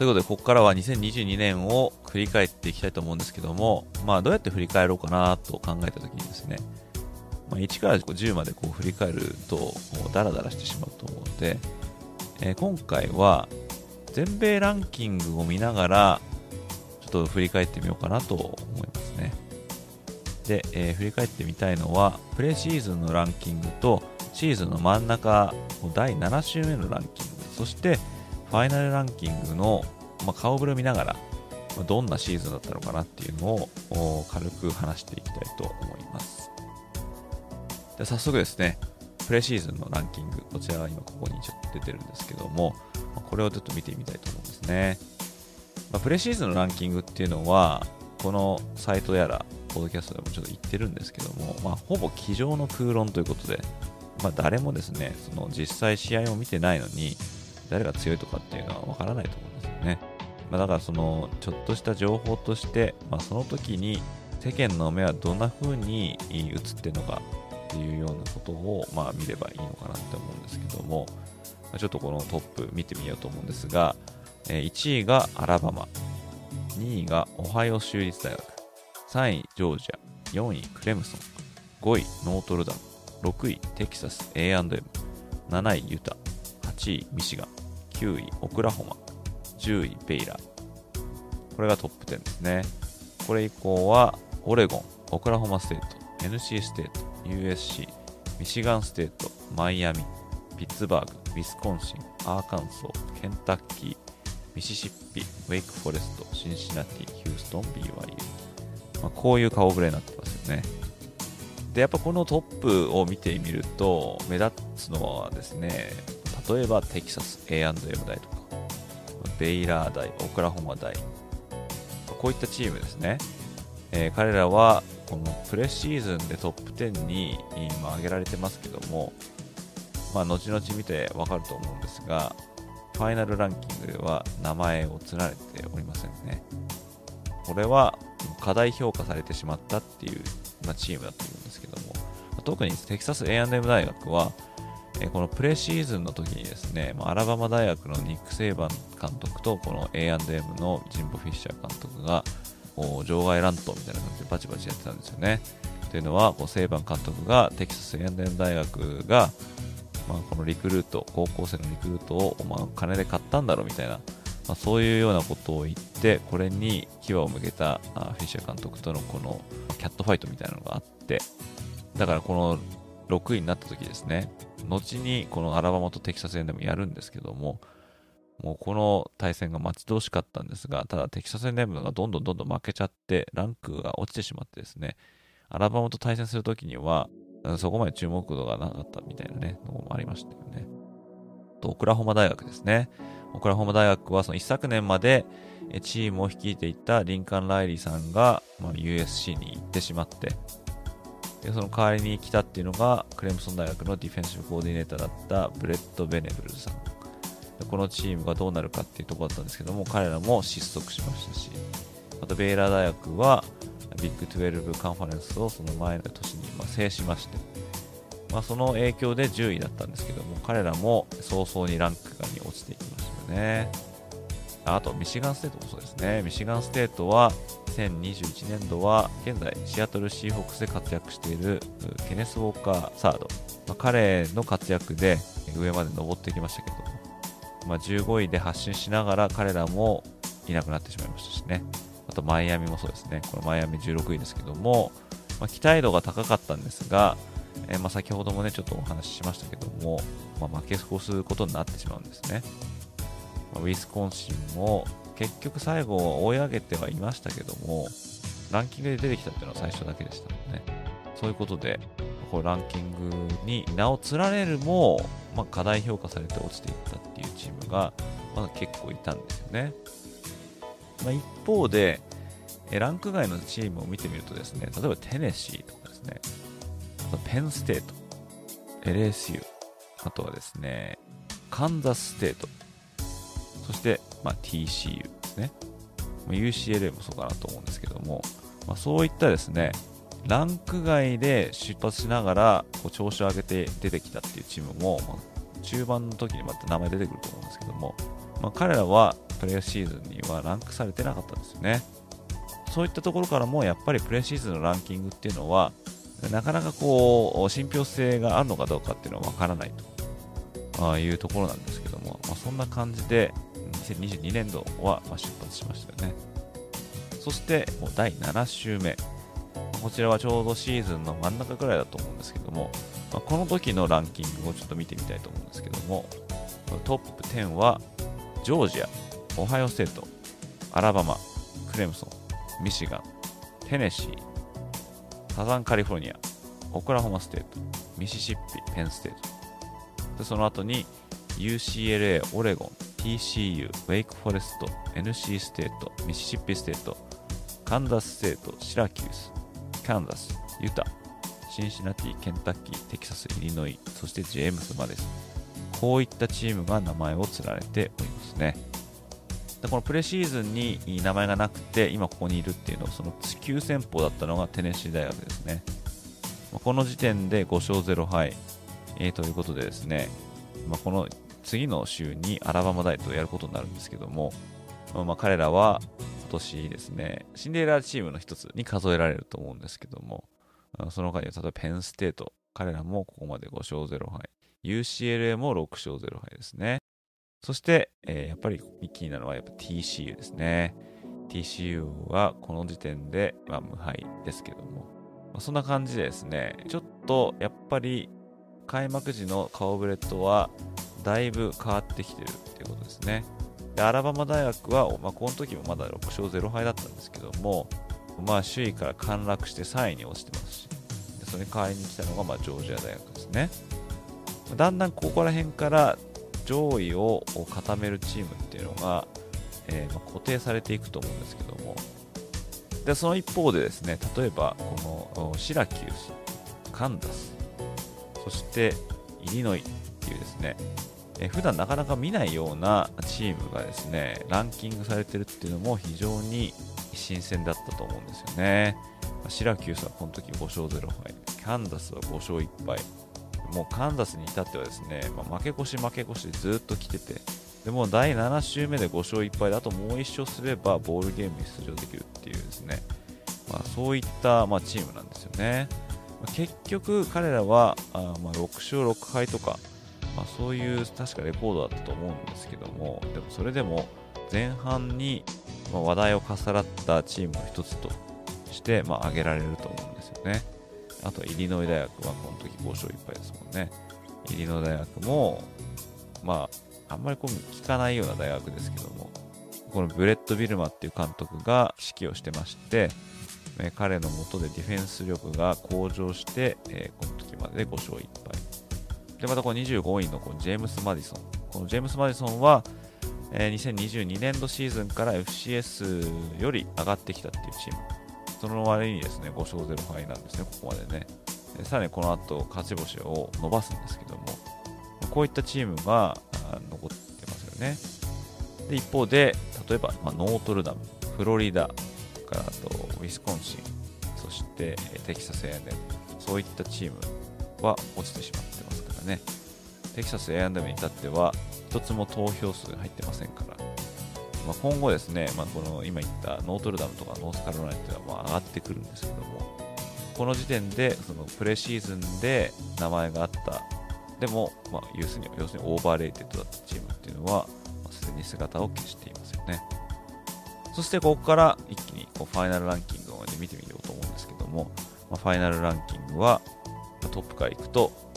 ということで、ここからは2022年を振り返っていきたいと思うんですけども、まあ、どうやって振り返ろうかなと考えたときにですね、まあ、1から10までこう振り返ると、もうダラダラしてしまうと思うので、えー、今回は、全米ランキングを見ながら、ちょっと振り返ってみようかなと思いますね。で、えー、振り返ってみたいのは、プレシーズンのランキングと、シーズンの真ん中、第7週目のランキング、そして、ファイナルランキングの、ま、顔ぶれを見ながら、ま、どんなシーズンだったのかなっていうのを軽く話していきたいと思います。で早速ですね、プレシーズンのランキング、こちらは今ここにちょっと出てるんですけども、ま、これをちょっと見てみたいと思うんですね。ま、プレシーズンのランキングっていうのは、このサイトやら、ポッドキャストでもちょっと言ってるんですけども、まあ、ほぼ机上の空論ということで、まあ、誰もですね、その実際試合を見てないのに、誰が強いとかっていうのはわからないと思うんですよね。まあ、だからそのちょっとした情報として、まあ、その時に世間の目はどんな風に映ってるのかっていうようなことを、まあ、見ればいいのかなって思うんですけども、まあ、ちょっとこのトップ見てみようと思うんですが、え、1位がアラバマ、2位がオハイオ州立大学、3位ジョージア、4位クレムソン、5位ノートルダム、6位テキサス A&M、7位ユタ、8位ミシガン、9位オクラホマ、10位ベイラー。これがトップ10ですね。これ以降はオレゴン、オクラホマステート、NC ステート、USC、ミシガンステート、マイアミ、ピッツバーグ、ウィスコンシン、アーカンソー、ケンタッキー、ミシシッピ、ウェイクフォレスト、シンシナティ、ヒューストン、BYU。まあ、こういう顔ぶれになってますよね。で、やっぱこのトップを見てみると、目立つのはですね、例えばテキサス A&M 大とか、ベイラー大、オクラホマ大、こういったチームですね。えー、彼らはこのプレシーズンでトップ10に今挙げられてますけども、まあ、後々見てわかると思うんですが、ファイナルランキングでは名前を連ねておりませんね。これは過大評価されてしまったっていう、まあ、チームだと思うんですけども、特にテキサス A&M 大学は、えこのプレシーズンの時にですね、アラバマ大学のニック・セイバン監督とこの A&M のジンボ・フィッシャー監督がこう場外乱闘みたいな感じでバチバチやってたんですよね。というのは、こうセイバン監督がテキサス A&M 大学が、まあ、このリクルート、高校生のリクルートを、まあ、金で買ったんだろうみたいな、まあ、そういうようなことを言って、これに牙を向けたフィッシャー監督とのこのキャットファイトみたいなのがあって、だからこの6位になった時ですね、後にこのアラバマとテキサス A&M やるんですけども、もうこの対戦が待ち遠しかったんですが、ただテキサス A&M がどんどんどんどん負けちゃって、ランクが落ちてしまってですね、アラバマと対戦するときには、そこまで注目度がなかったみたいなね、のもありましたよね。と、オクラホマ大学ですね。オクラホマ大学はその一昨年までチームを率いていたリンカン・ライリーさんが、まあ、USC に行ってしまって、でその代わりに来たっていうのが、クレムソン大学のディフェンシブコーディネーターだったブレント・ベナブルズさん。このチームがどうなるかっていうところだったんですけども、彼らも失速しましたし、またベイラー大学は、ビッグ12カンファレンスをその前の年にま制しまして、まあ、その影響で10位だったんですけども、彼らも早々にランクがに落ちていきましたよね。あと、ミシガンステートもそうですね。ミシガンステートは、2021年度は、現在、シアトルシーホークスで活躍しているケネス・ウォーカー・サード。まあ、彼の活躍で上まで登ってきましたけど、まあ、15位で発進しながら彼らもいなくなってしまいましたしね。あとマイアミもそうですね。これマイアミ16位ですけども、まあ、期待度が高かったんですが、えー、ま先ほどもね、ちょっとお話ししましたけども、ま、負け越すことになってしまうんですね。ま、ウィスコンシンも結局最後追い上げてはいましたけども、ランキングで出てきたっていうのは最初だけでしたので、ね、そういうことで、こうランキングに名を連ねるも、まあ、過大評価されて落ちていったっていうチームが、まだ結構いたんですよね。まあ、一方で、ランク外のチームを見てみるとですね、例えばテネシーとかですね、ペンステート、LSU、あとはですね、カンザスステート、そして、まあ、TCU ですね。UCLA もそうかなと思うんですけども、まあ、そういったですね、ランク外で出発しながらこう調子を上げて出てきたっていうチームも、まあ、中盤の時にまた名前出てくると思うんですけども、まあ、彼らはプレーシーズンにはランクされてなかったんですよね。そういったところからもやっぱりプレーシーズンのランキングっていうのはなかなかこう信憑性があるのかどうかっていうのはわからないというところなんですけども、まあ、そんな感じで2022年度は出発しましたよね。そしてもう第7週目。こちらはちょうどシーズンの真ん中ぐらいだと思うんですけども、まあ、この時のランキングをちょっと見てみたいと思うんですけども、トップ10はジョージア、オハイオステート、アラバマ、クレムソン、ミシガン、テネシー、サザンカリフォルニア、オクラホマステート、ミシシッピ、ペンステート。で、その後に UCLA、オレゴン、TCU、ウェイクフォレスト、NC ステート、ミシシッピステート、カンザスステート、シラキュース、カンザス、ユタ、シンシナティ、ケンタッキー、テキサス、イリノイ、そしてジェームスまでこういったチームが名前を連ねておりますね。でこのプレシーズンに名前がなくて、今ここにいるっていうのは、その急先鋒だったのがテネシー大学ですね。この時点で5勝0敗、えー、ということでですね、まあ、この次の週にアラバマ大とやることになるんですけども、まあ、彼らは今年ですね、シンデレラチームの一つに数えられると思うんですけども、その他には例えばペンステート、彼らもここまで5勝0敗、UCLA も6勝0敗ですね。そして、えー、やっぱり気になるのはやっぱ TCU ですね。TCU はこの時点で、まあ、無敗ですけども、まあ、そんな感じでですね、ちょっとやっぱり開幕時の顔ぶれとはだいぶ変わってきてるっていうことですね。でアラバマ大学は、まあ、この時もまだ6勝0敗だったんですけども、まあ、首位から陥落して3位に落ちてますし、でそれに代わりに来たのが、まあ、ジョージア大学ですね。だんだんここら辺から上位を固めるチームっていうのが、えー、ま固定されていくと思うんですけどもでその一方でですね例えばこのシラキュースカンザスそしてイリノイっていうですね、え、普段なかなか見ないようなチームがですねランキングされてるっていうのも非常に新鮮だったと思うんですよね。シラキュースはこの時5勝0敗カンザスは5勝1敗。もうカンザスに至ってはですね、まあ、負け越し負け越しでずっと来てて、でも第7週目で5勝1敗で、あともう1勝すればボールゲームに出場できるっていうですね、まあ、そういった、まあ、チームなんですよね。結局、彼らはあ、ま、6勝6敗とか、まあ、そういう確かレコードだったと思うんですけども、でもそれでも前半に話題となったチームの一つとして、まあ、挙げられると思うんですよね。あと、イリノイ大学はこの時5勝1敗ですもんね。イリノイ大学も、まあ、あんまりこう聞かないような大学ですけども、このブレット・ビルマっていう監督が指揮をしてまして、え彼のもとでディフェンス力が向上して、え、この時までで5勝1敗。で、またこの25位のこのジェームス・マディソン。このジェームス・マディソンは、えー、2022年度シーズンから FCS より上がってきたっていうチーム。その割にですね、5勝0敗なんですね、ここまでね。さらにこの後、勝ち星を伸ばすんですけども、こういったチームが残ってますよね。で一方で、例えば、まあ、ノートルダム、フロリダ、からあとウィスコンシン、そしてテキサス A&M、そういったチームは落ちてしまってますかね。テキサス A&M に至っては、一つも投票数入ってませんから、まあ、今後ですね、まあ、この今言ったノートルダムとかノースカロライナっていうのはまあ上がってくるんですけども、この時点でそのプレシーズンで名前があった、でも、まあ、要するに要するにオーバーレイテッドだったチームっていうのは、すでに姿を消していますよね。そしてここから一気にこうファイナルランキングを見てみようと思うんですけども、まあ、ファイナルランキングはトップからいくと、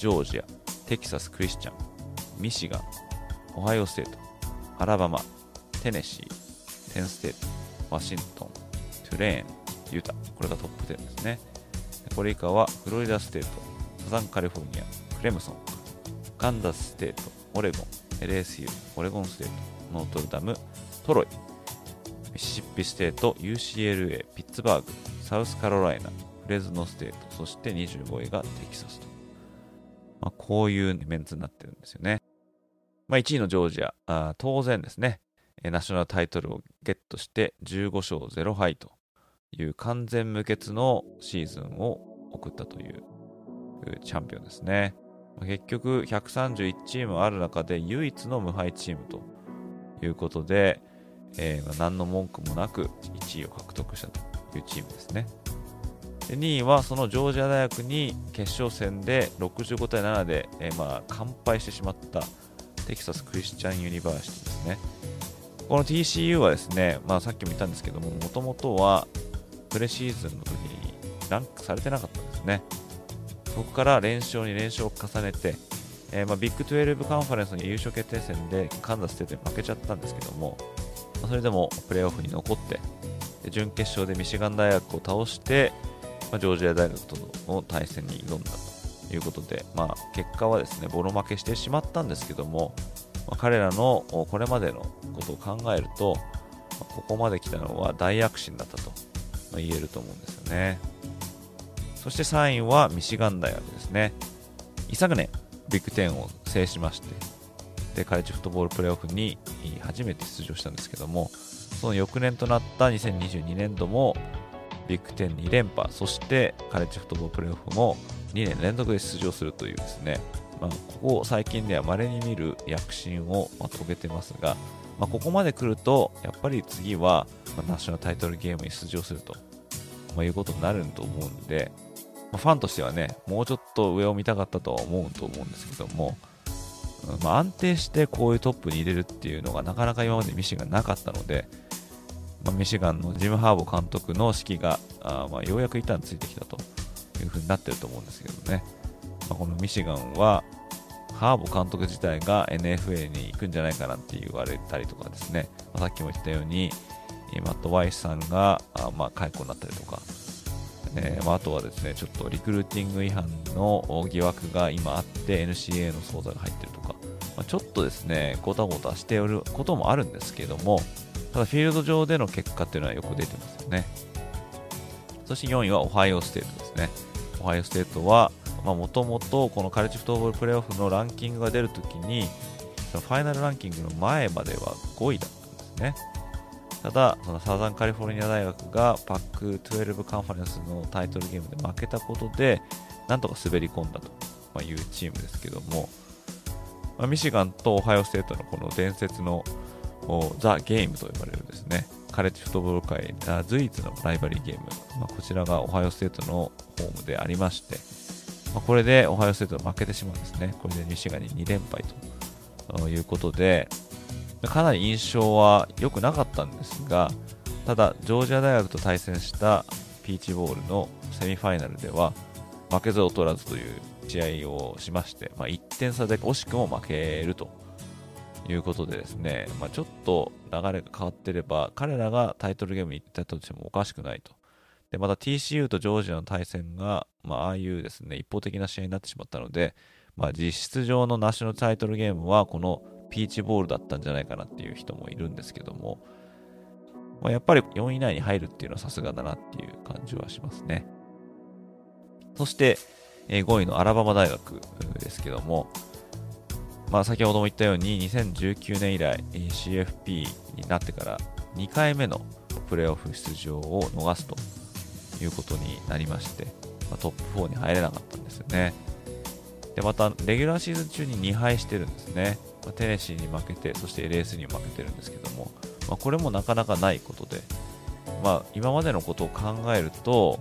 ジョージア、テキサス・クリスチャン、ミシガン、オハイオステート、アラバマ、テネシー、ペンステート、ワシントン、トゥレーン、ユタ、これがトップ10ですね。これ以下はフロリダステート、サザンカリフォルニア、クレムソン、カンザスステート、オレゴン、LSU、オレゴンステート、ノートルダム、トロイ、ミシシッピステート、UCLA、ピッツバーグ、サウスカロライナ、フレズノステート、そして25位がテキサスと。まあ、こういうメンツになってるんですよね。まあ、1位のジョージア、あ当然ですね、ナショナルタイトルをゲットして15勝0敗という完全無欠のシーズンを送ったというチャンピオンですね。結局131チームある中で唯一の無敗チームということで、えー、何の文句もなく1位を獲得したというチームですね。2位はそのジョージア大学に決勝戦で65対7で、えー、まあ完敗してしまったテキサス・クリスチャン・ユニバーシティですね。この TCU はですね、まあ、さっきも言ったんですけども、もともとはプレシーズンの時にランクされてなかったんですね。そこから連勝に連勝を重ねて、えー、まあ、ビッグ12カンファレンスの優勝決定戦でカンザステートに負けちゃったんですけども、まあ、それでもプレーオフに残って準決勝でミシガン大学を倒して、まあ、ジョージア大学との対戦に挑んだということで、まあ、結果はですねボロ負けしてしまったんですけども、まあ、彼らのこれまでのことを考えると、ま、ここまで来たのは大躍進だったと、ま言えると思うんですよね。そして3位はミシガン大学ですね。一昨年、ビッグ10を制しまして、で、カレッジフットボールプレーオフに初めて出場したんですけども、その翌年となった2022年度も、ビッグ10 2連覇、そしてカレッジフットボールプレーオフも2年連続で出場するというですね、まあ、ここ最近では稀に見る躍進を、ま遂げてますが、まあ、ここまで来ると、やっぱり次は、まナショナルタイトルゲームに出場すると、まあ、いうことになると思うんで、ま、ファンとしてはね、もうちょっと上を見たかったとは思うと思うんですけども、ま、安定してこういうトップに入れるっていうのがなかなか今までミシガンなかったので、まあ、ミシガンのジム・ハーボ監督の指揮があまあようやく板についてきたというふうになってると思うんですけどね、まあ、このミシガンはハーボ監督自体が NFA に行くんじゃないかなって言われたりとかですね、まあ、さっきも言ったようにマット・ワイスさんがあまあ解雇になったりとか、えーまあ、あとはですね、ちょっとリクルーティング違反の疑惑が今あって NCA の捜査が入ってるとか、まあ、ちょっとですね、ごたごたしておることもあるんですけども、ただフィールド上での結果っていうのはよく出てますよね。そして4位はオハイオステートですね。オハイオステートは、もともとこのカレッジフットボールプレーオフのランキングが出るときに、ファイナルランキングの前までは5位だったんですね。ただ、そのサザンカリフォルニア大学がパック12カンファレンスのタイトルゲームで負けたことで、なんとか滑り込んだというチームですけども、まあ、ミシガンとオハイオステートのこの伝説のザ・ゲームと呼ばれるですね、カレッジフットボール界随一のライバリーゲーム、まあ、こちらがオハイオステートのホームでありまして、まあ、これでオハイオステート負けてしまうんですね。これでミシガンに2連敗ということで、かなり印象は良くなかったんですが、ただ、ジョージア大学と対戦したピーチボールのセミファイナルでは、負けず劣らずという試合をしまして、まあ、1点差で惜しくも負けるということでですね、まあ、ちょっと流れが変わってれば、彼らがタイトルゲームに行ったとしてもおかしくないと。で、また TCU とジョージアの対戦が、まあ、あいうですね、一方的な試合になってしまったので、まあ、実質上のナショナルタイトルゲームは、このピーチボールだったんじゃないかなっていう人もいるんですけども、まあ、やっぱり4位以内に入るっていうのはさすがだなっていう感じはしますね。そして、5位のアラバマ大学ですけども、まあ、先ほども言ったように2019年以来 CFP になってから2回目のプレーオフ出場を逃すということになりまして、まあ、トップ4に入れなかったんですよね。で、また、レギュラーシーズン中に2敗してるんですね。まあ、テネシーに負けて、そして LS に負けてるんですけども、まあ、これもなかなかないことで、まあ、今までのことを考えると、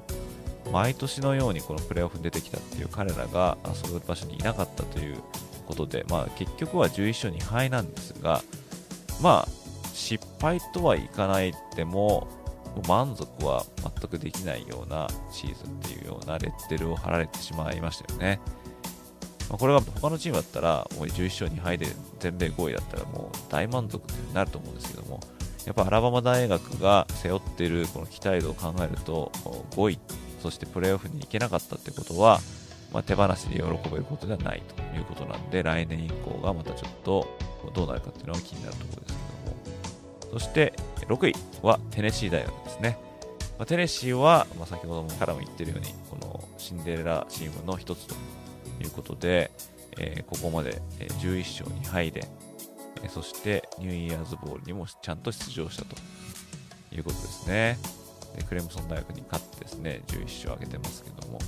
毎年のようにこのプレーオフに出てきたっていう彼らがそういう場所にいなかったということで、まあ、結局は11勝2敗なんですが、まあ、失敗とはいかないでも、満足は全くできないようなシーズンっていうようなレッテルを貼られてしまいましたよね。まあ、これが他のチームだったら、もう11勝2敗で全米5位だったらもう大満足になると思うんですけども、やっぱアラバマ大学が背負っているこの期待度を考えると、5位そしてプレーオフに行けなかったってことは、まあ、手放しで喜べることではないということなんで、来年以降がまたちょっとどうなるかっていうのが気になるところですけども。そして6位はテネシー大学ですね。まあ、テネシーは、まあ、先ほどもからも言ってるように、このシンデレラチームの一つということで、えー、ここまで11勝2敗で、そしてニューイヤーズボールにもちゃんと出場したということですね。でクレムソン大学に勝ってですね、11勝を挙げてますけども、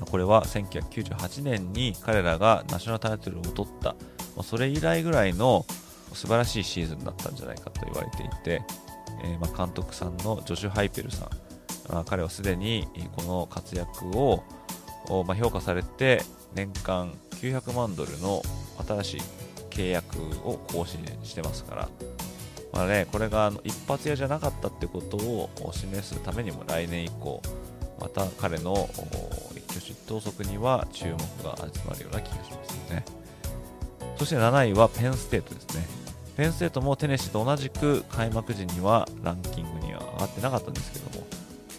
これは1998年に彼らがナショナルタイトルを取った、それ以来ぐらいの素晴らしいシーズンだったんじゃないかと言われていて、えー、ま監督さんのジョシュ・ハイペルさん、彼はすでにこの活躍を、ま評価されて年間900万ドルの新しい契約を更新してますから、まあね、これが一発屋じゃなかったってことを示すためにも来年以降、また彼の投足には注目が集まるような気がしますね。そして7位はペンステートですね。ペンステートもテネシーと同じく開幕時にはランキングには上がってなかったんですけども、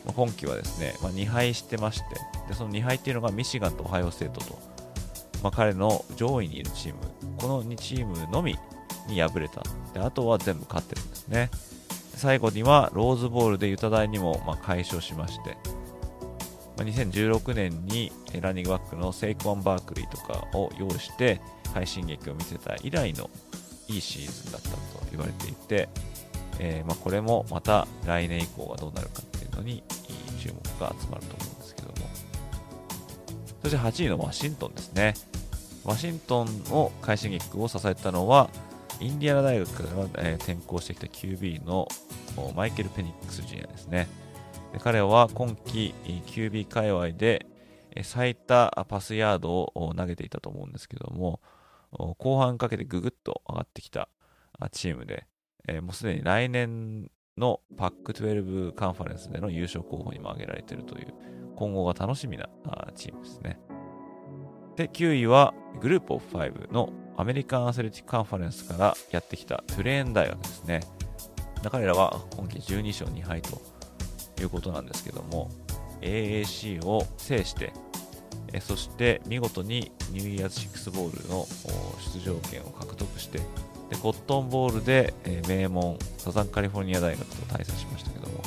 まあ、今季はですね、まあ、2敗してまして、でその2敗っていうのがミシガンとオハイオステートと、まあ、彼の上位にいるチーム、この2チームのみに敗れた。であとは全部勝ってるんですね。最後にはローズボールでユタ大にもま解消しまして、2016年にランニングバックのセイクワン・バークリーとかを用意して快進撃を見せた以来のいいシーズンだったと言われていて、えー、まこれもまた来年以降がどうなるかっていうのに注目が集まると思うんですけどもそして8位のワシントンですねワシントンを快進撃を支えたのはインディアナ大学から、え、転校してきた QB のマイケル・ペニックス・ジュニアですね。彼は今季 QB 界隈で最多パスヤードを投げていたと思うんですけども、後半かけてぐぐっと上がってきたチームで、もうすでに来年のパック12カンファレンスでの優勝候補にも挙げられているという、今後が楽しみなチームですね。で、9位はグループオフ5のアメリカンアスレティックカンファレンスからやってきたトゥレーン大学ですね。彼らは今季12勝2敗ということなんですけども、AAC を制して、そして見事にニューイヤーズ6ボールの出場権を獲得して、でコットンボールで、名門サザンカリフォルニア大学と対戦しましたけども、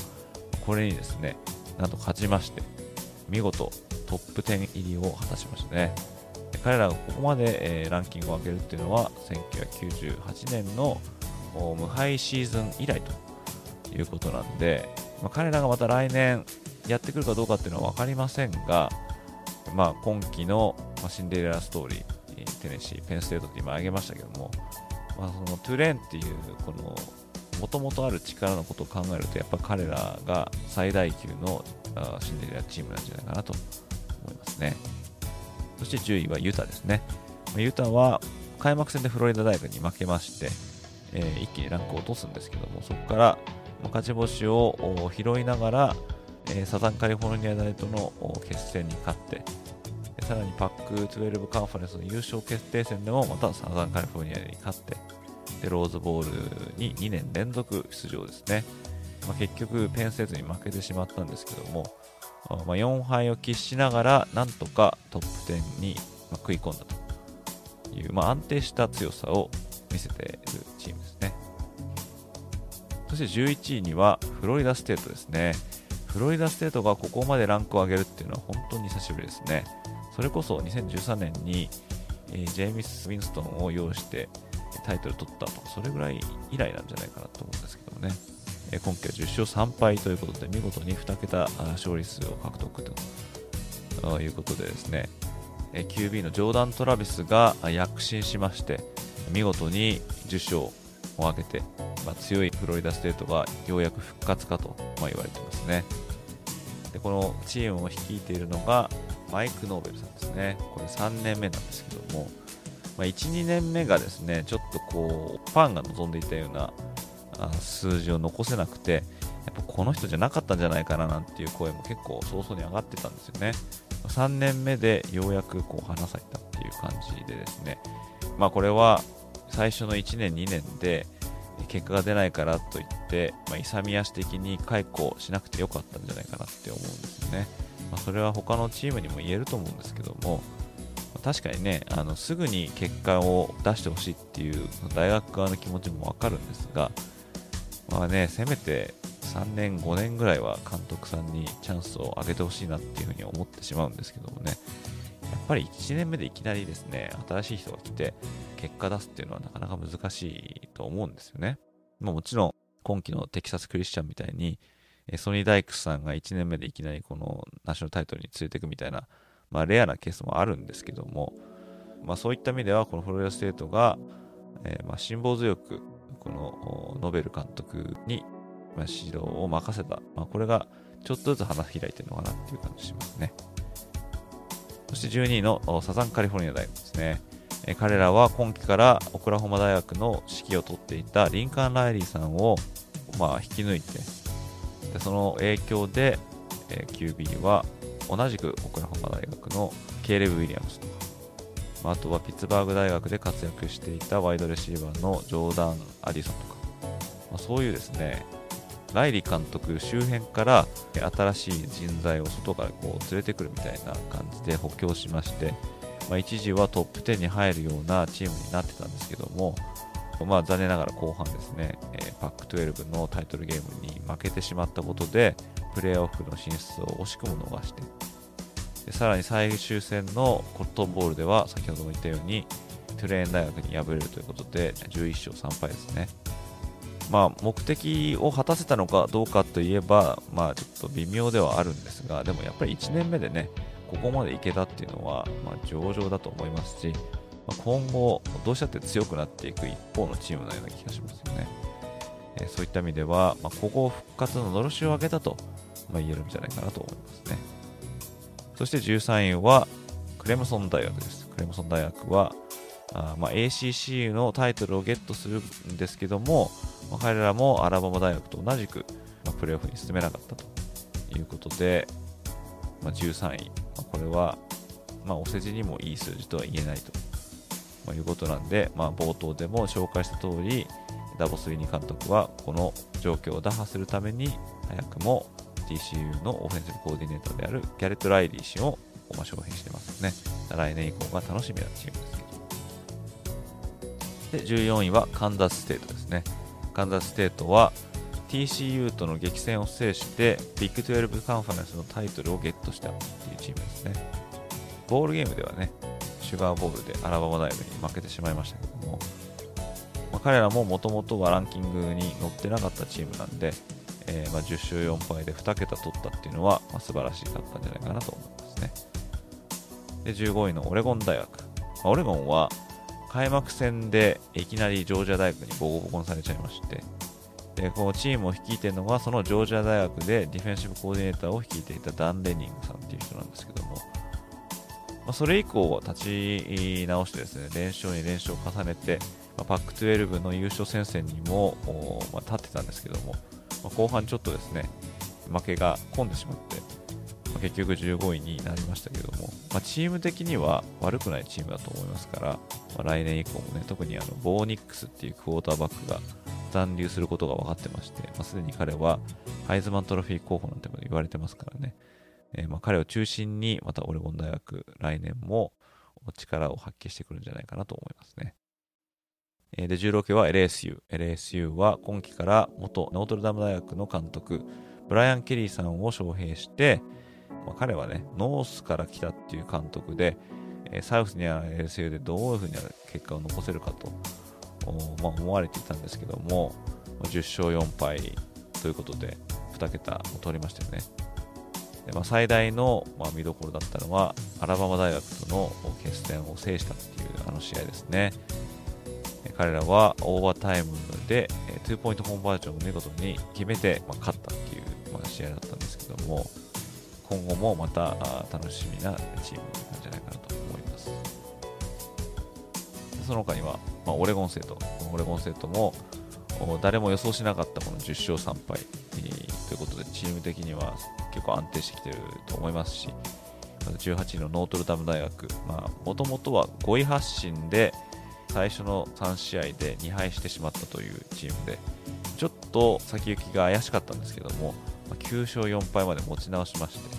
これにですね、なんと勝ちまして、見事トップ10入りを果たしましたね。彼らがここまで、ランキングを上げるっていうのは1998年の無敗シーズン以来ということなんで、まあ、彼らがまた来年やってくるかどうかっていうのは分かりませんが、まあ、今季の、シンデレラストーリー、テネシー、ペンステートって今挙げましたけども、まあ、そのトゥレーンっていうこのもともとある力のことを考えるとやっぱ彼らが最大級のシンデレラチームなんじゃないかなと思いますね。そして10位はユタですね。ユタは開幕戦でフロリダ大学に負けまして、えー、一気にランクを落とすんですけどもそこから勝ち星を拾いながら、えー、サザンカリフォルニア大との決戦に勝ってさらにパック12カンファレンスの優勝決定戦でもまたサザンカリフォルニアに勝ってでローズボールに2年連続出場ですね、まあ、結局ペンセーズに負けてしまったんですけども、まあ、4敗を喫しながらなんとかトップ10に食い込んだという、まあ、安定した強さを見せているチームですね。そして11位にはフロリダステートですね。フロリダステートがここまでランクを上げるっていうのは本当に久しぶりですね。それこそ2013年に、え、ジェイミス・ウィンストンを擁してタイトル取ったと。か、それぐらい以来なんじゃないかなと思うんですけどもね。え、今季は10勝3敗ということで、見事に2桁勝利数を獲得と。いうことでですね、え、QB のジョーダン・トラビスが躍進しまして、見事に10勝を挙げて、まあ、強いフロリダステートがようやく復活かと、ま、言われてますね。でこのチームを率いているのがマイク・ノーベルさんですね。これ3年目なんですけども、まあ、1、2年目がですね、ちょっとこう、ファンが望んでいたような数字を残せなくて、やっぱこの人じゃなかったんじゃないかななんていう声も結構早々に上がってたんですよね。3年目でようやくこう花咲いたっていう感じでですね、まあこれは最初の1年、2年で結果が出ないからといって、まあ、勇み足的に解雇しなくてよかったんじゃないかなって思うんですよね。まあ、それは他のチームにも言えると思うんですけどもま、確かにね、あのすぐに結果を出してほしいっていう大学側の気持ちもわかるんですが、まあね、せめて3年、5年ぐらいは監督さんにチャンスを上げてほしいなっていうふうに思ってしまうんですけどもね、やっぱり1年目でいきなりですね、新しい人が来て結果出すっていうのはなかなか難しいと思うんですよね。まあ、もちろん今季のテキサス・クリスチャンみたいにソニー・ダイクスさんが1年目でいきなりこのナショナルタイトルに連れていくみたいな、まあ、レアなケースもあるんですけども、まあ、そういった意味ではこのフロリダステートが、えー、まあ辛抱強くこのノベル監督に指導を任せた、まあ、これがちょっとずつ花開いてるのかなっていう感じしますねそして12位のサザンカリフォルニア大学ですね、え、彼らは今季からオクラホマ大学の指揮を執っていたリンカーン・ライリーさんを、まあ、引き抜いてでその影響で、え、QB は同じくオクラホマ大学のケイレブ・ウィリアムスとか、まあ、あとはピッツバーグ大学で活躍していたワイドレシーバーのジョーダン・アディソンとか、まあ、そういうですねライリー監督周辺から新しい人材を外からこう連れてくるみたいな感じで補強しまして、まあ、一時はトップ10に入るようなチームになってたんですけども、まあ、残念ながら後半ですね、えー、パック12のタイトルゲームに負けてしまったことで、プレーオフの進出を惜しくも逃して、でさらに最終戦のコットンボールでは、先ほども言ったように、トゥレーン大学に敗れるということで、11勝3敗ですね。まあ、目的を果たせたのかどうかといえば、まあ、ちょっと微妙ではあるんですが、でもやっぱり1年目でね、ここまでいけたっていうのは、まあ、上々だと思いますし、まあ、今後、どうしたって強くなっていく一方のチームのような気がしますよね。えー、そういった意味では、まあ、ここ復活ののろしを上げたと、ま、言えるんじゃないかなと思いますね。そして13位は、クレムソン大学です。クレムソン大学は、あま、ACC のタイトルをゲットするんですけども、まあ、彼らもアラバマ大学と同じく、まあ、プレーオフに進めなかったということで、まあ、13位、まあ、これは、まあ、お世辞にもいい数字とは言えないとまいうことなんで、まあ、冒頭でも紹介した通り、ダボ・スウィニー監督はこの状況を打破するために、早くも TCU のオフェンシブコーディネーターであるギャレット・ライリー氏をまあ招聘してますね。来年以降が楽しみなチームですけど。で、14位はカンザス・ステートですね。カンザス・ステートは TCU との激戦を制してビッグ12カンファレンスのタイトルをゲットしたっていうチームですね。ボールゲームではね、シュガーボールでアラバマ大学に負けてしまいましたけども、まあ、彼らももともとはランキングに乗ってなかったチームなんで、えー、まあ10勝4敗で2桁取ったっていうのは、まあ、素晴らしかったんじゃないかなと思いますね。で、15位のオレゴン大学。まあ、オレゴンは開幕戦でいきなりジョージア大学にボコボコにされちゃいまして、でこのチームを率いているのがそのジョージア大学でディフェンシブコーディネーターを率いていたダン・レニングさんっていう人なんですけども、まあ、それ以降立ち直してですね連勝に連勝を重ねて、まあ、パック12の優勝戦線にも、まあ、立ってたんですけども、まあ、後半ちょっとですね負けが込んでしまって、まあ、結局15位になりましたけども、まあ、チーム的には悪くないチームだと思いますから、まあ、来年以降もね特にあのボー・ニックスっていうクォーターバックが残留することが分かってまして、まあ、すでに彼はハイズマントロフィー候補なんても言われてますからね、えー、まあ彼を中心にまたオレゴン大学来年も力を発揮してくるんじゃないかなと思いますね。で、16位は LSU。LSU は今季から元ノートルダム大学の監督、ブライアン・ケリーさんを招聘して、まあ、彼はね、ノースから来たっていう監督で、え、サウスには LSU でどういうふうに結果を残せるかとまあ、思われていたんですけども、10勝4敗ということで、2桁を取りましたよね。でまあ、最大の、ま、見どころだったのは、アラバマ大学との決戦を制したっていうあの試合ですね。彼らはオーバータイムで、ツーポイントコンバージョンを見事に決めて、ま、勝ったっていう、まあ、試合だったんですけども、今後もまた楽しみなチームなんじゃないかなと思います。その他には、まあ、オレゴン生徒、オレゴン生徒も誰も予想しなかったこの10勝3敗、ということで、チーム的には結構安定してきてると思いますし、18位のノートルダム大学、もともとは5位発進で最初の3試合で2敗してしまったというチームで、ちょっと先行きが怪しかったんですけども、9勝4敗まで持ち直しまして、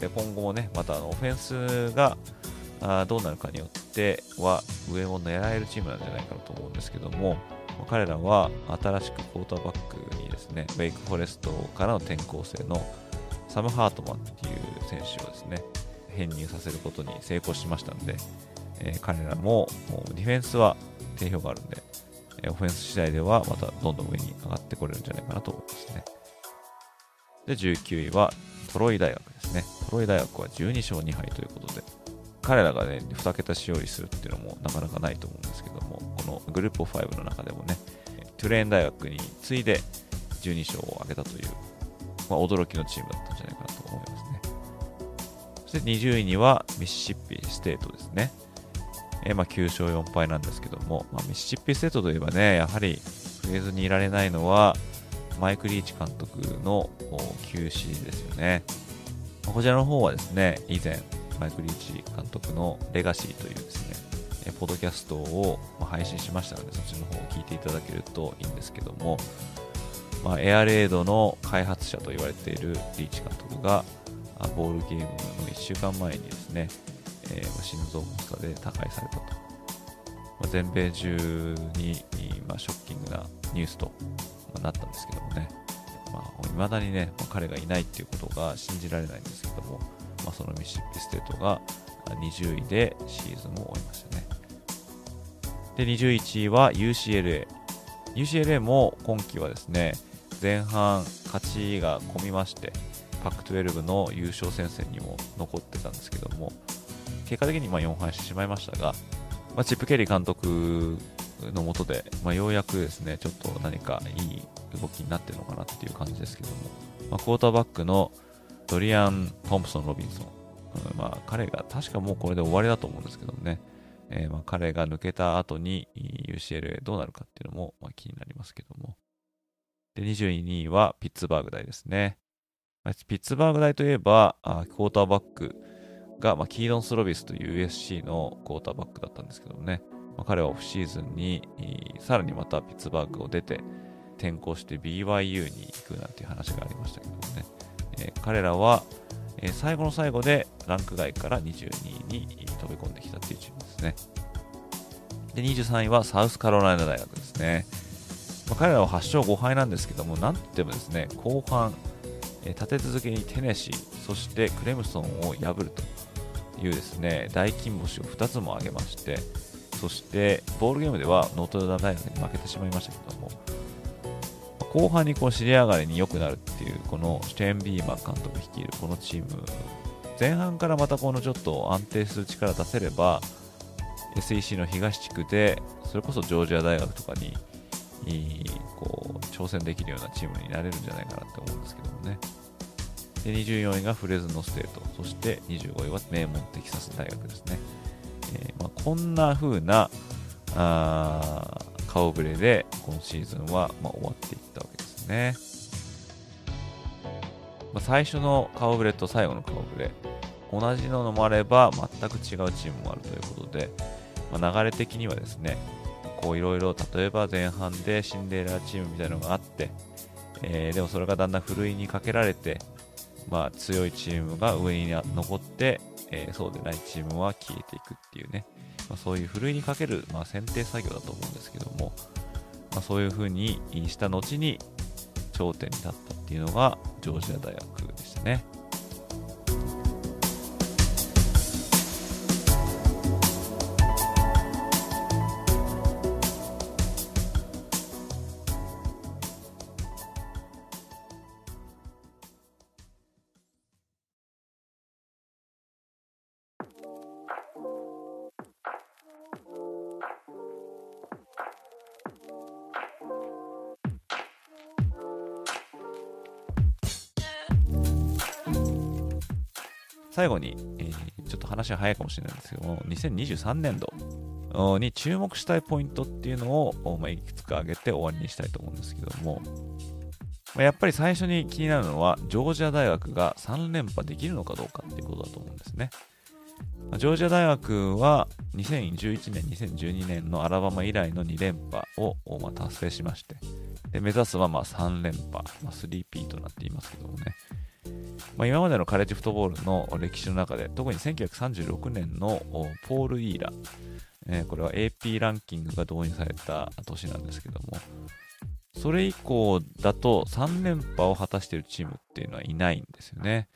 で今後もね、またあのオフェンスがあどうなるかによっては上を狙えるチームなんじゃないかなと思うんですけどもま彼らは新しくクォーターバックにですねウェイクフォレストからの転校生のサム・ハートマンっていう選手をですね編入させることに成功しましたので、えー、彼らもディフェンスは定評があるんで、えオフェンス次第ではまたどんどん上に上がってこれるんじゃないかなと思いますね。で、19位はトロイ大学ですね。トロイ大学は12勝2敗ということで、彼らがね、2桁勝利するっていうのもなかなかないと思うんですけども、このグループ5の中でもね、トゥレーン大学に次いで12勝を挙げたという、まあ、驚きのチームだったんじゃないかなと思いますね。そして20位にはミシシッピステートですね。え、まあ9勝4敗なんですけども、まあ、ミシシッピステートといえばね、やはり触れずにいられないのは、マイク・リーチ監督の急死ですよね。こちらの方はですね、以前、マイク・リーチ監督のレガシーというですね、ポッドキャストを配信しましたので、そっちの方を聞いていただけるといいんですけども、まあ、エアレイドの開発者と言われているリーチ監督が、ボールゲームの1週間前にですね、えー、心臓発作で他界されたと。まあ、全米中に、まあ、ショッキングなニュースとまなったんですけどもね、まあ、未だにね、まあ、彼がいないっていうことが信じられないんですけども、まあ、そのミシッピステートが20位でシーズンを終えましたね。で、21位は UCLA。UCLA も今季はですね、前半勝ちが込みまして、パック12の優勝戦線にも残ってたんですけども、結果的にま4敗してしまいましたが、まあ、チップ・ケリー監督のもとで、まあ、ようやくですね、ちょっと何かいい動きになってるのかなっていう感じですけども、まあ、クォーターバックのドリアン・トンプソン・ロビンソン。うん、まあ、彼が確かもうこれで終わりだと思うんですけどもね。えー、まあ、彼が抜けた後に UCLA どうなるかっていうのも、まあ、気になりますけども。で、22位はピッツバーグ大ですね。ピッツバーグ大といえば、あクォーターバックが、まあ、キードン・スロビスという USC のクォーターバックだったんですけどもね。まあ、彼はオフシーズンに、さらにまたピッツバーグを出て、転校して BYU に行くなんていう話がありましたけどもね。えー、彼らは、えー、最後の最後でランク外から22位に飛び込んできたっていうチームですね。で、23位はサウスカロライナ大学ですね。まあ、彼らは8勝5敗なんですけども、なんといってもですね、後半、えー、立て続けにテネシー、そしてクレムソンを破るというですね、大金星を2つも挙げまして、そしてボールゲームではノートルダム大学に負けてしまいましたけども、後半にこう尻上がりに良くなるっていう、このシュテンビーマン監督率いるこのチーム、前半からまたこのちょっと安定する力出せれば、SEC の東地区で、それこそジョージア大学とかにこう挑戦できるようなチームになれるんじゃないかなって思うんですけどもね。で24位がフレズノステート、そして25位は名門テキサス大学ですね。えー、まあ、こんな風なあ顔ぶれで今シーズンはま終わっていったわけですね。まあ、最初の顔ぶれと最後の顔ぶれ、同じのもあれば全く違うチームもあるということで、まあ、流れ的にはですね、こういろいろ例えば前半でシンデレラチームみたいなのがあって、えー、でもそれがだんだんふるいにかけられて、まあ、強いチームが上に残って、えー、そうでないチームは消えていくっていうね、まあ、そういうふるいにかける、まあ、選定作業だと思うんですけども、まあ、そういうふうにした後に頂点に立ったっていうのがジョージア大学でしたね。話は早いかもしれないんですけども、2023年度に注目したいポイントっていうのを、まあ、いくつか挙げて終わりにしたいと思うんですけども、まあ、やっぱり最初に気になるのは、ジョージア大学が3連覇できるのかどうかっていうことだと思うんですね。ジョージア大学は2011年、2012年のアラバマ以来の2連覇を、まあ、達成しまして、で目指すはまあ3連覇、まあ、3P となっていますけどもね。まあ、今までのカレッジフットボールの歴史の中で、特に1936年のポール・イーラ、えー、これは AP ランキングが導入された年なんですけども、それ以降だと3連覇を果たしているチームっていうのはいないんですよね。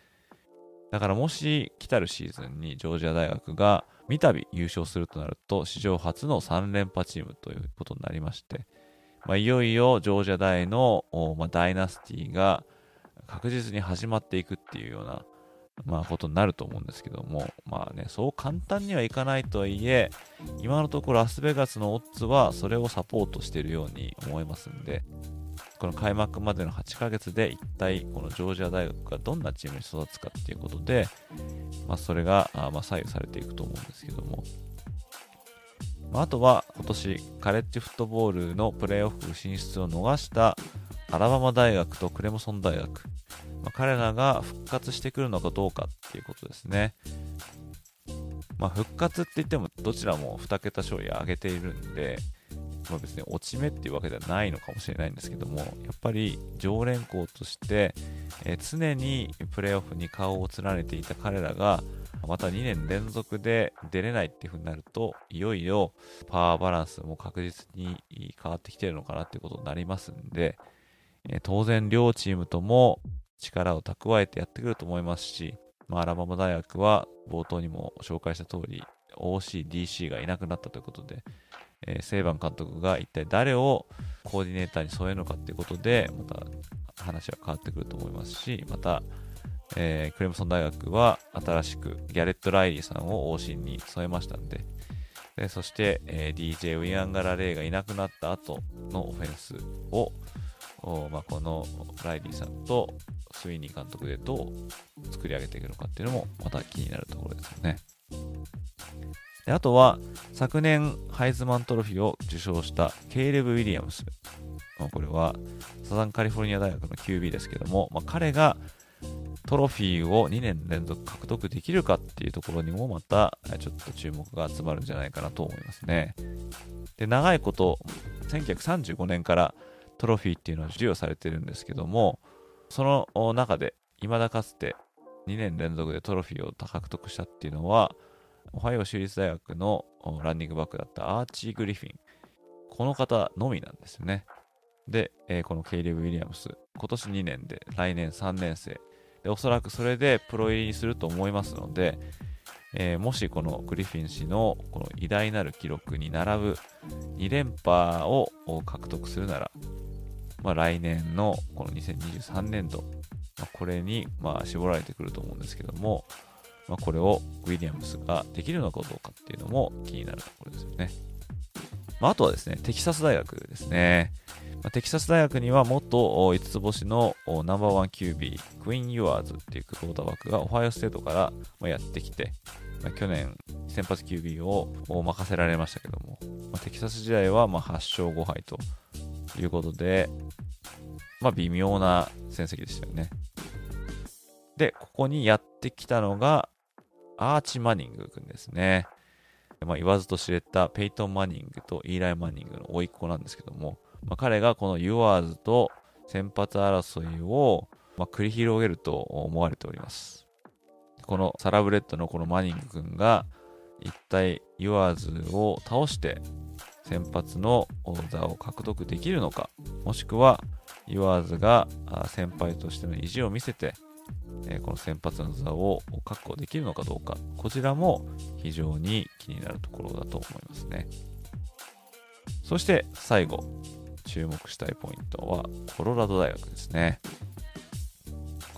だからもし来たるシーズンにジョージア大学が三度優勝するとなると史上初の3連覇チームということになりまして、まあ、いよいよジョージア大の、まあ、ダイナスティが確実に始まっていくっていうような、まあ、ことになると思うんですけども、まあね、そう簡単にはいかないとはいえ、今のところラスベガスのオッズはそれをサポートしているように思いますんで、この開幕までの8ヶ月で一体このジョージア大学がどんなチームに育つかっていうことで、まあ、それがあま左右されていくと思うんですけども、まあ、あとは今年カレッジフットボールのプレーオフ進出を逃したアラバマ大学とクレムソン大学、まあ、彼らが復活してくるのかどうかっていうことですね。まあ、復活って言ってもどちらも2桁勝利上げているんで、まあ、別に落ち目っていうわけではないのかもしれないんですけども、やっぱり常連校として、え、常にプレーオフに顔を連ねていた彼らが、また2年連続で出れないっていう風になると、いよいよパワーバランスも確実に変わってきてるのかなっていうことになりますんで、え、当然両チームとも力を蓄えてやってくると思いますし、まあ、アラバマ大学は冒頭にも紹介した通り OC、DC がいなくなったということで、えー、セイバン監督が一体誰をコーディネーターに添えるのかということで、また話は変わってくると思いますし、また、えー、クレムソン大学は新しくギャレット・ライリーさんを OC に添えましたんで、でそして、えー、DJ ウィアンガラ・レイがいなくなった後のオフェンスを、まあ、このライリーさんとスウィーニー監督でどう作り上げていくのかっていうのもまた気になるところですよね。であとは昨年ハイズマントロフィーを受賞したケイレブ・ウィリアムス。まあ、これはサザンカリフォルニア大学の QB ですけども、まあ、彼がトロフィーを2年連続獲得できるかっていうところにもまたちょっと注目が集まるんじゃないかなと思いますね。で長いこと1935年からトロフィーっていうのは授与されてるんですけどもその中で未だかつて2年連続でトロフィーを獲得したっていうのはオハイオ州立大学のランニングバックだったアーチー・グリフィン。この方のみなんですよね。で、このケイレブ・ウィリアムス、今年2年で、来年3年生。で、おそらくそれでプロ入りにすると思いますので、えー、もしこのグリフィン氏のこの偉大なる記録に並ぶ2連覇を獲得するなら、まあ、来年のこの2023年度、まあ、これにまあ絞られてくると思うんですけども、まあ、これをウィリアムスができるのかどうかっていうのも気になるところですよね。まあ、あとはですね、テキサス大学ですね。まあ、テキサス大学には元5つ星のナンバーワン QB クイーン・ユアーズっていうクォーターバックがオハイオステートからやってきて、まあ、去年先発 QB を任せられましたけども、まあ、テキサス時代はま8勝5敗ということで、まあ、微妙な戦績でしたよね。で、ここにやってきたのがアーチ・マニング君ですね。まあ、言わずと知れたペイトン・マニングとイーライ・マニングの甥っ子なんですけども、まあ、彼がこのユアーズと先発争いを、ま、繰り広げると思われております。このサラブレッドのこのマニング君が一体ユアーズを倒して先発の座を獲得できるのか、もしくはユアーズが先輩としての意地を見せて、この先発の座を確保できるのかどうか、こちらも非常に気になるところだと思いますね。そして最後、注目したいポイントはコロラド大学ですね。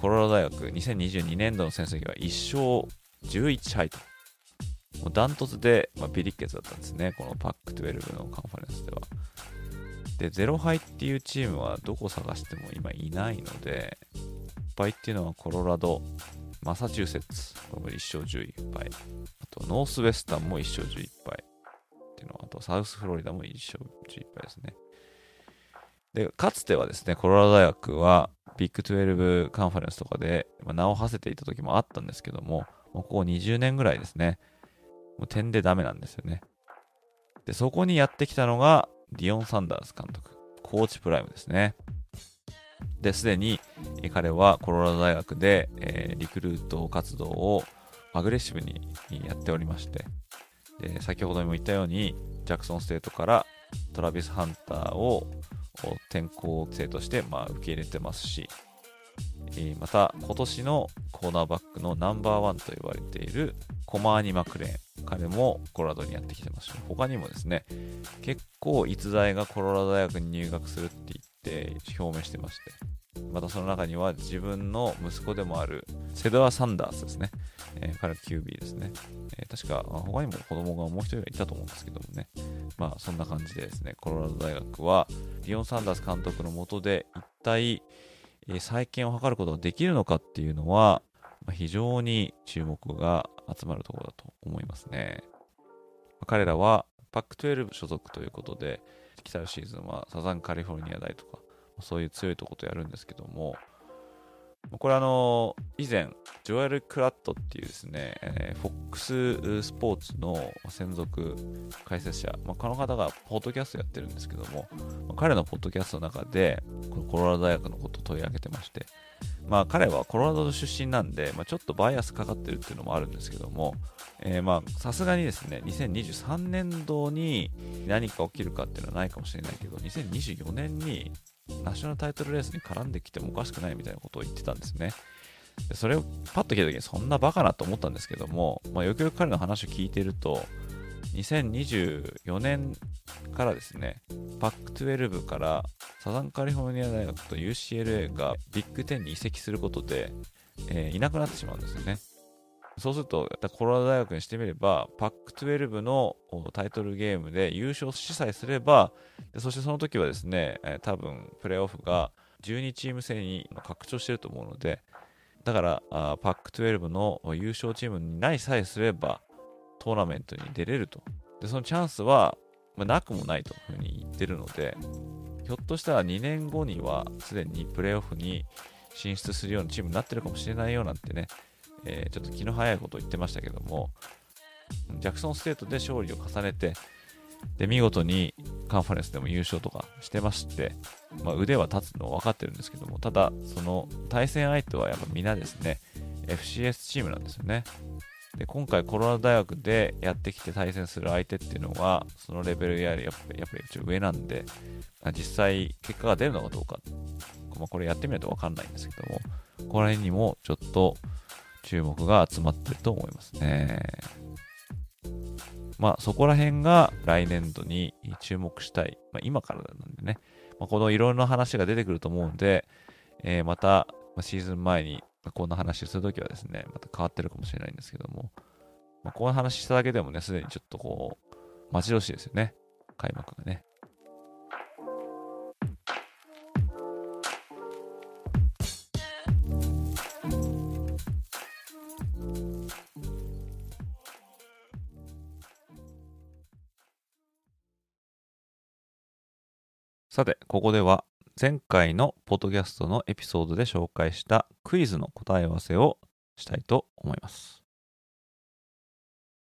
コロラド大学2022年度の成績は1勝11敗と。もうダントツで、まあ、ビリッケツだったんですね。このパック12のカンファレンスでは。で、0敗っていうチームはどこ探しても今いないので、1敗っていうのはコロラド、マサチューセッツ、これも1勝11敗。あと、ノースウェスタンも1勝11敗。っていうのは、あと、サウスフロリダも1勝11敗ですね。で、かつてはですね、コロラド大学はビッグ12カンファレンスとかで、名を馳せていた時もあったんですけども、もうここ20年ぐらいですね、もう点でダメなんですよね。で、そこにやってきたのが、ディオン・サンダース監督、コーチプライムですね。で、すでに彼はコロラド大学で、えー、リクルート活動をアグレッシブにやっておりまして、で先ほども言ったように、ジャクソンステートからトラビス・ハンターを転校生として、まあ、受け入れてますし、えまた今年のコーナーバックのナンバーワンと言われているコマーニ・マクレーン彼もコロラドにやってきてます。し他にもですね結構逸材がコロラド大学に入学するって言って表明してましてまたその中には自分の息子でもあるセドア・サンダースですね、えー、彼は QB ですね、えー、確か他にも子供がもう一人いたと思うんですけどもね。まあそんな感じでですねコロラド大学はディオン・サンダース監督のもとで一体再建を図ることができるのかっていうのは、まあ、非常に注目が集まるところだと思いますね。彼らはパック12所属ということで、来たるシーズンはサザンカリフォルニア大とか、そういう強いとことやるんですけども、これあの、以前、ジョエル・クラットっていうですね、えー、FOX スポーツの専属解説者、まあ、この方がポッドキャストやってるんですけども、まあ、彼のポッドキャストの中で、このコロラド大学のことを取り上げてまして、まあ彼はコロラド出身なんで、まあ、ちょっとバイアスかかってるっていうのもあるんですけども、さすがにですね、2023年度に何か起きるかっていうのはないかもしれないけど、2024年にナショナルタイトルレースに絡んできてもおかしくないみたいなことを言ってたんですね。それをパッと聞いた時にそんなバカなと思ったんですけども、まあ、よくよく彼の話を聞いてると、2024年からですね、パック12からサザンカリフォルニア大学と UCLA がビッグ10に移籍することで、えー、いなくなってしまうんですよね。そうすると、コロラド大学にしてみれば、パック12のタイトルゲームで優勝しさえすれば、そしてその時はですね、えー、多分プレーオフが12チーム制に拡張してると思うので、だからあパック12の優勝チームにないさえすれば、トーナメントに出れると。で、そのチャンスは、まあ、なくもないというふうに言ってるので、ひょっとしたら2年後にはすでにプレーオフに進出するようなチームになってるかもしれないよなんてね、えー、ちょっと気の早いことを言ってましたけども、ジャクソンステートで勝利を重ねて、で、見事にカンファレンスでも優勝とかしてまして、まあ、腕は立つのは分かってるんですけども、ただ、その対戦相手はやっぱ皆ですね、FCS チームなんですよね。で今回コロラド大学でやってきて対戦する相手っていうのはそのレベルやりやっぱりちょっと上なんで実際結果が出るのかどうか、まあ、これやってみないと分かんないんですけどもここら辺にもちょっと注目が集まってると思いますね。まあそこら辺が来年度に注目したい、まあ、今からなんでね、まあ、このいろいろな話が出てくると思うんで、えー、またシーズン前にかこんな話するときはですね、また変わってるかもしれないんですけども、まあ、この話しただけでもね、すでにちょっとこう、待ち遠しいですよね。開幕がね。さて、ここでは前回のポッドキャストのエピソードで紹介したクイズの答え合わせをしたいと思います。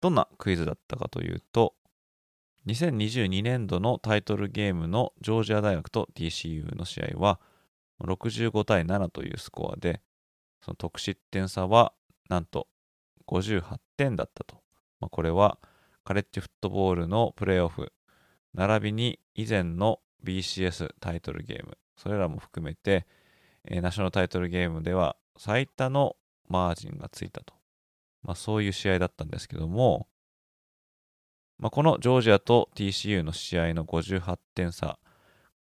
どんなクイズだったかというと、2022年度のタイトルゲームのジョージア大学と TCU の試合は65対7というスコアで、その得失点差はなんと58点だったと。まあ、これはカレッジフットボールのプレーオフ、並びに以前の BCS タイトルゲーム、それらも含めて、えー、ナショナルタイトルゲームでは最多のマージンがついたと。まあ、そういう試合だったんですけども、まあ、このジョージアと TCU の試合の58点差、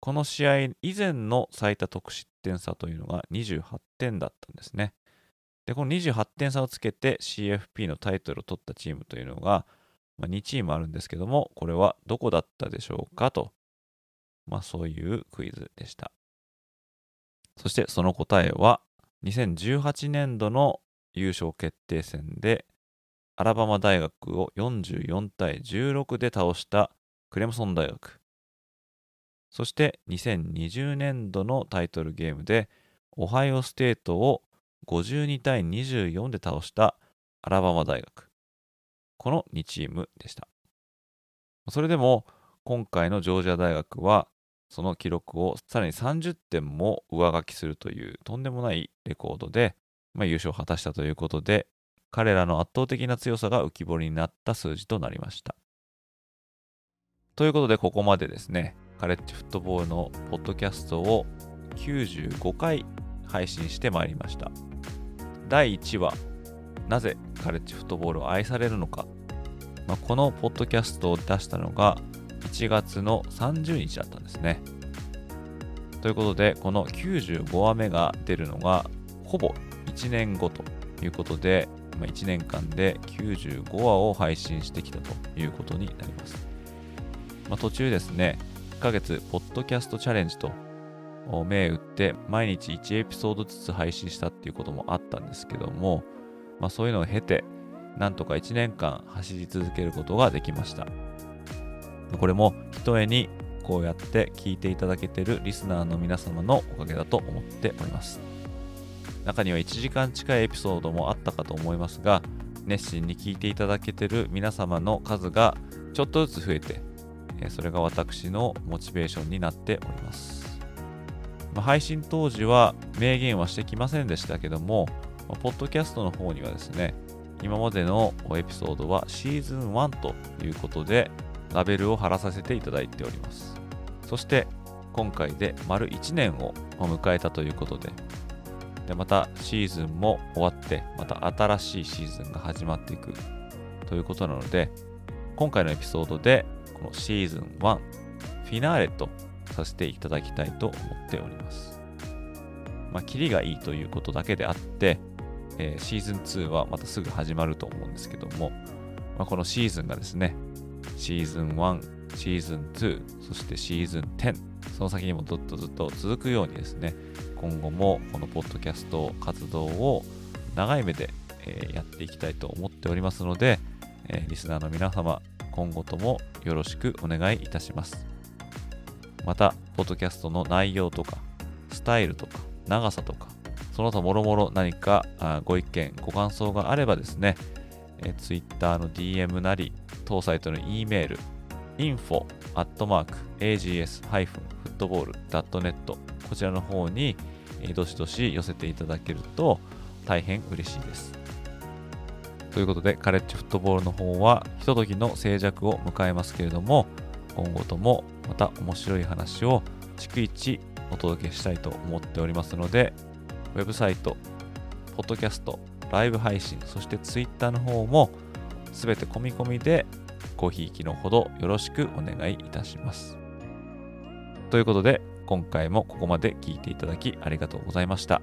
この試合以前の最多得失点差というのが28点だったんですね。で、この28点差をつけて CFP のタイトルを取ったチームというのが、まあ、2チームあるんですけども、これはどこだったでしょうかと、まあそういうクイズでした。そしてその答えは、2018年度の優勝決定戦で、アラバマ大学を44対16で倒したクレムソン大学。そして2020年度のタイトルゲームで、オハイオステートを52対24で倒したアラバマ大学。この2チームでした。それでも今回のジョージア大学はその記録をさらに30点も上書きするというとんでもないレコードで、まあ、優勝を果たしたということで彼らの圧倒的な強さが浮き彫りになった数字となりました。ということでここまでですねカレッジフットボールのポッドキャストを95回配信してまいりました。第1話、なぜカレッジフットボールを愛されるのか。まあ、このポッドキャストを出したのが1月の30日だったんですね。ということで、この95話目が出るのがほぼ1年後ということで、まあ、1年間で95話を配信してきたということになります。まあ、途中ですね、1ヶ月ポッドキャストチャレンジと銘打って毎日1エピソードずつ配信したっていうこともあったんですけども、まあ、そういうのを経てなんとか1年間走り続けることができましたこれもひとえにこうやって聞いていただけてるリスナーの皆様のおかげだと思っております。中には1時間近いエピソードもあったかと思いますが熱心に聞いていただけてる皆様の数がちょっとずつ増えてそれが私のモチベーションになっております、配信当時は明言はしてきませんでしたけども、ポッドキャストの方にはですね、今までのエピソードはシーズン1ということで、ラベルを貼らさせていただいております。そして、今回で丸1年を迎えたということで、でまたシーズンも終わって、また新しいシーズンが始まっていくということなので、今回のエピソードで、このシーズン1、フィナーレとさせていただきたいと思っております。まあ、キリがいいということだけであって、えー、シーズン2はまたすぐ始まると思うんですけども、まあ、このシーズンがですね、シーズン1、シーズン2、そしてシーズン10、その先にもずっとずっと続くようにですね、今後もこのポッドキャスト活動を長い目で、えー、やっていきたいと思っておりますので、えー、リスナーの皆様、今後ともよろしくお願いいたします。また、ポッドキャストの内容とか、スタイルとか、長さとか、その他もろもろ何かご意見、ご感想があればですね、え Twitter の DM なり、当サイトの E メール、info ags-football.net こちらの方に、どしどし寄せていただけると大変嬉しいです。ということで、カレッジフットボールの方は、ひとときの静寂を迎えますけれども、今後ともまた面白い話を逐一お届けしたいと思っておりますので、ウェブサイト、ポッドキャスト、ライブ配信、そしてツイッターの方もすべて込み込みでごひいきのほどよろしくお願いいたします。ということで、今回もここまで聞いていただきありがとうございました。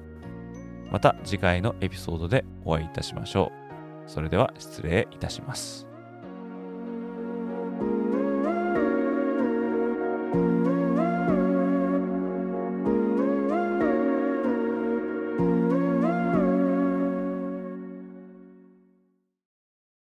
また次回のエピソードでお会いいたしましょう。それでは失礼いたします。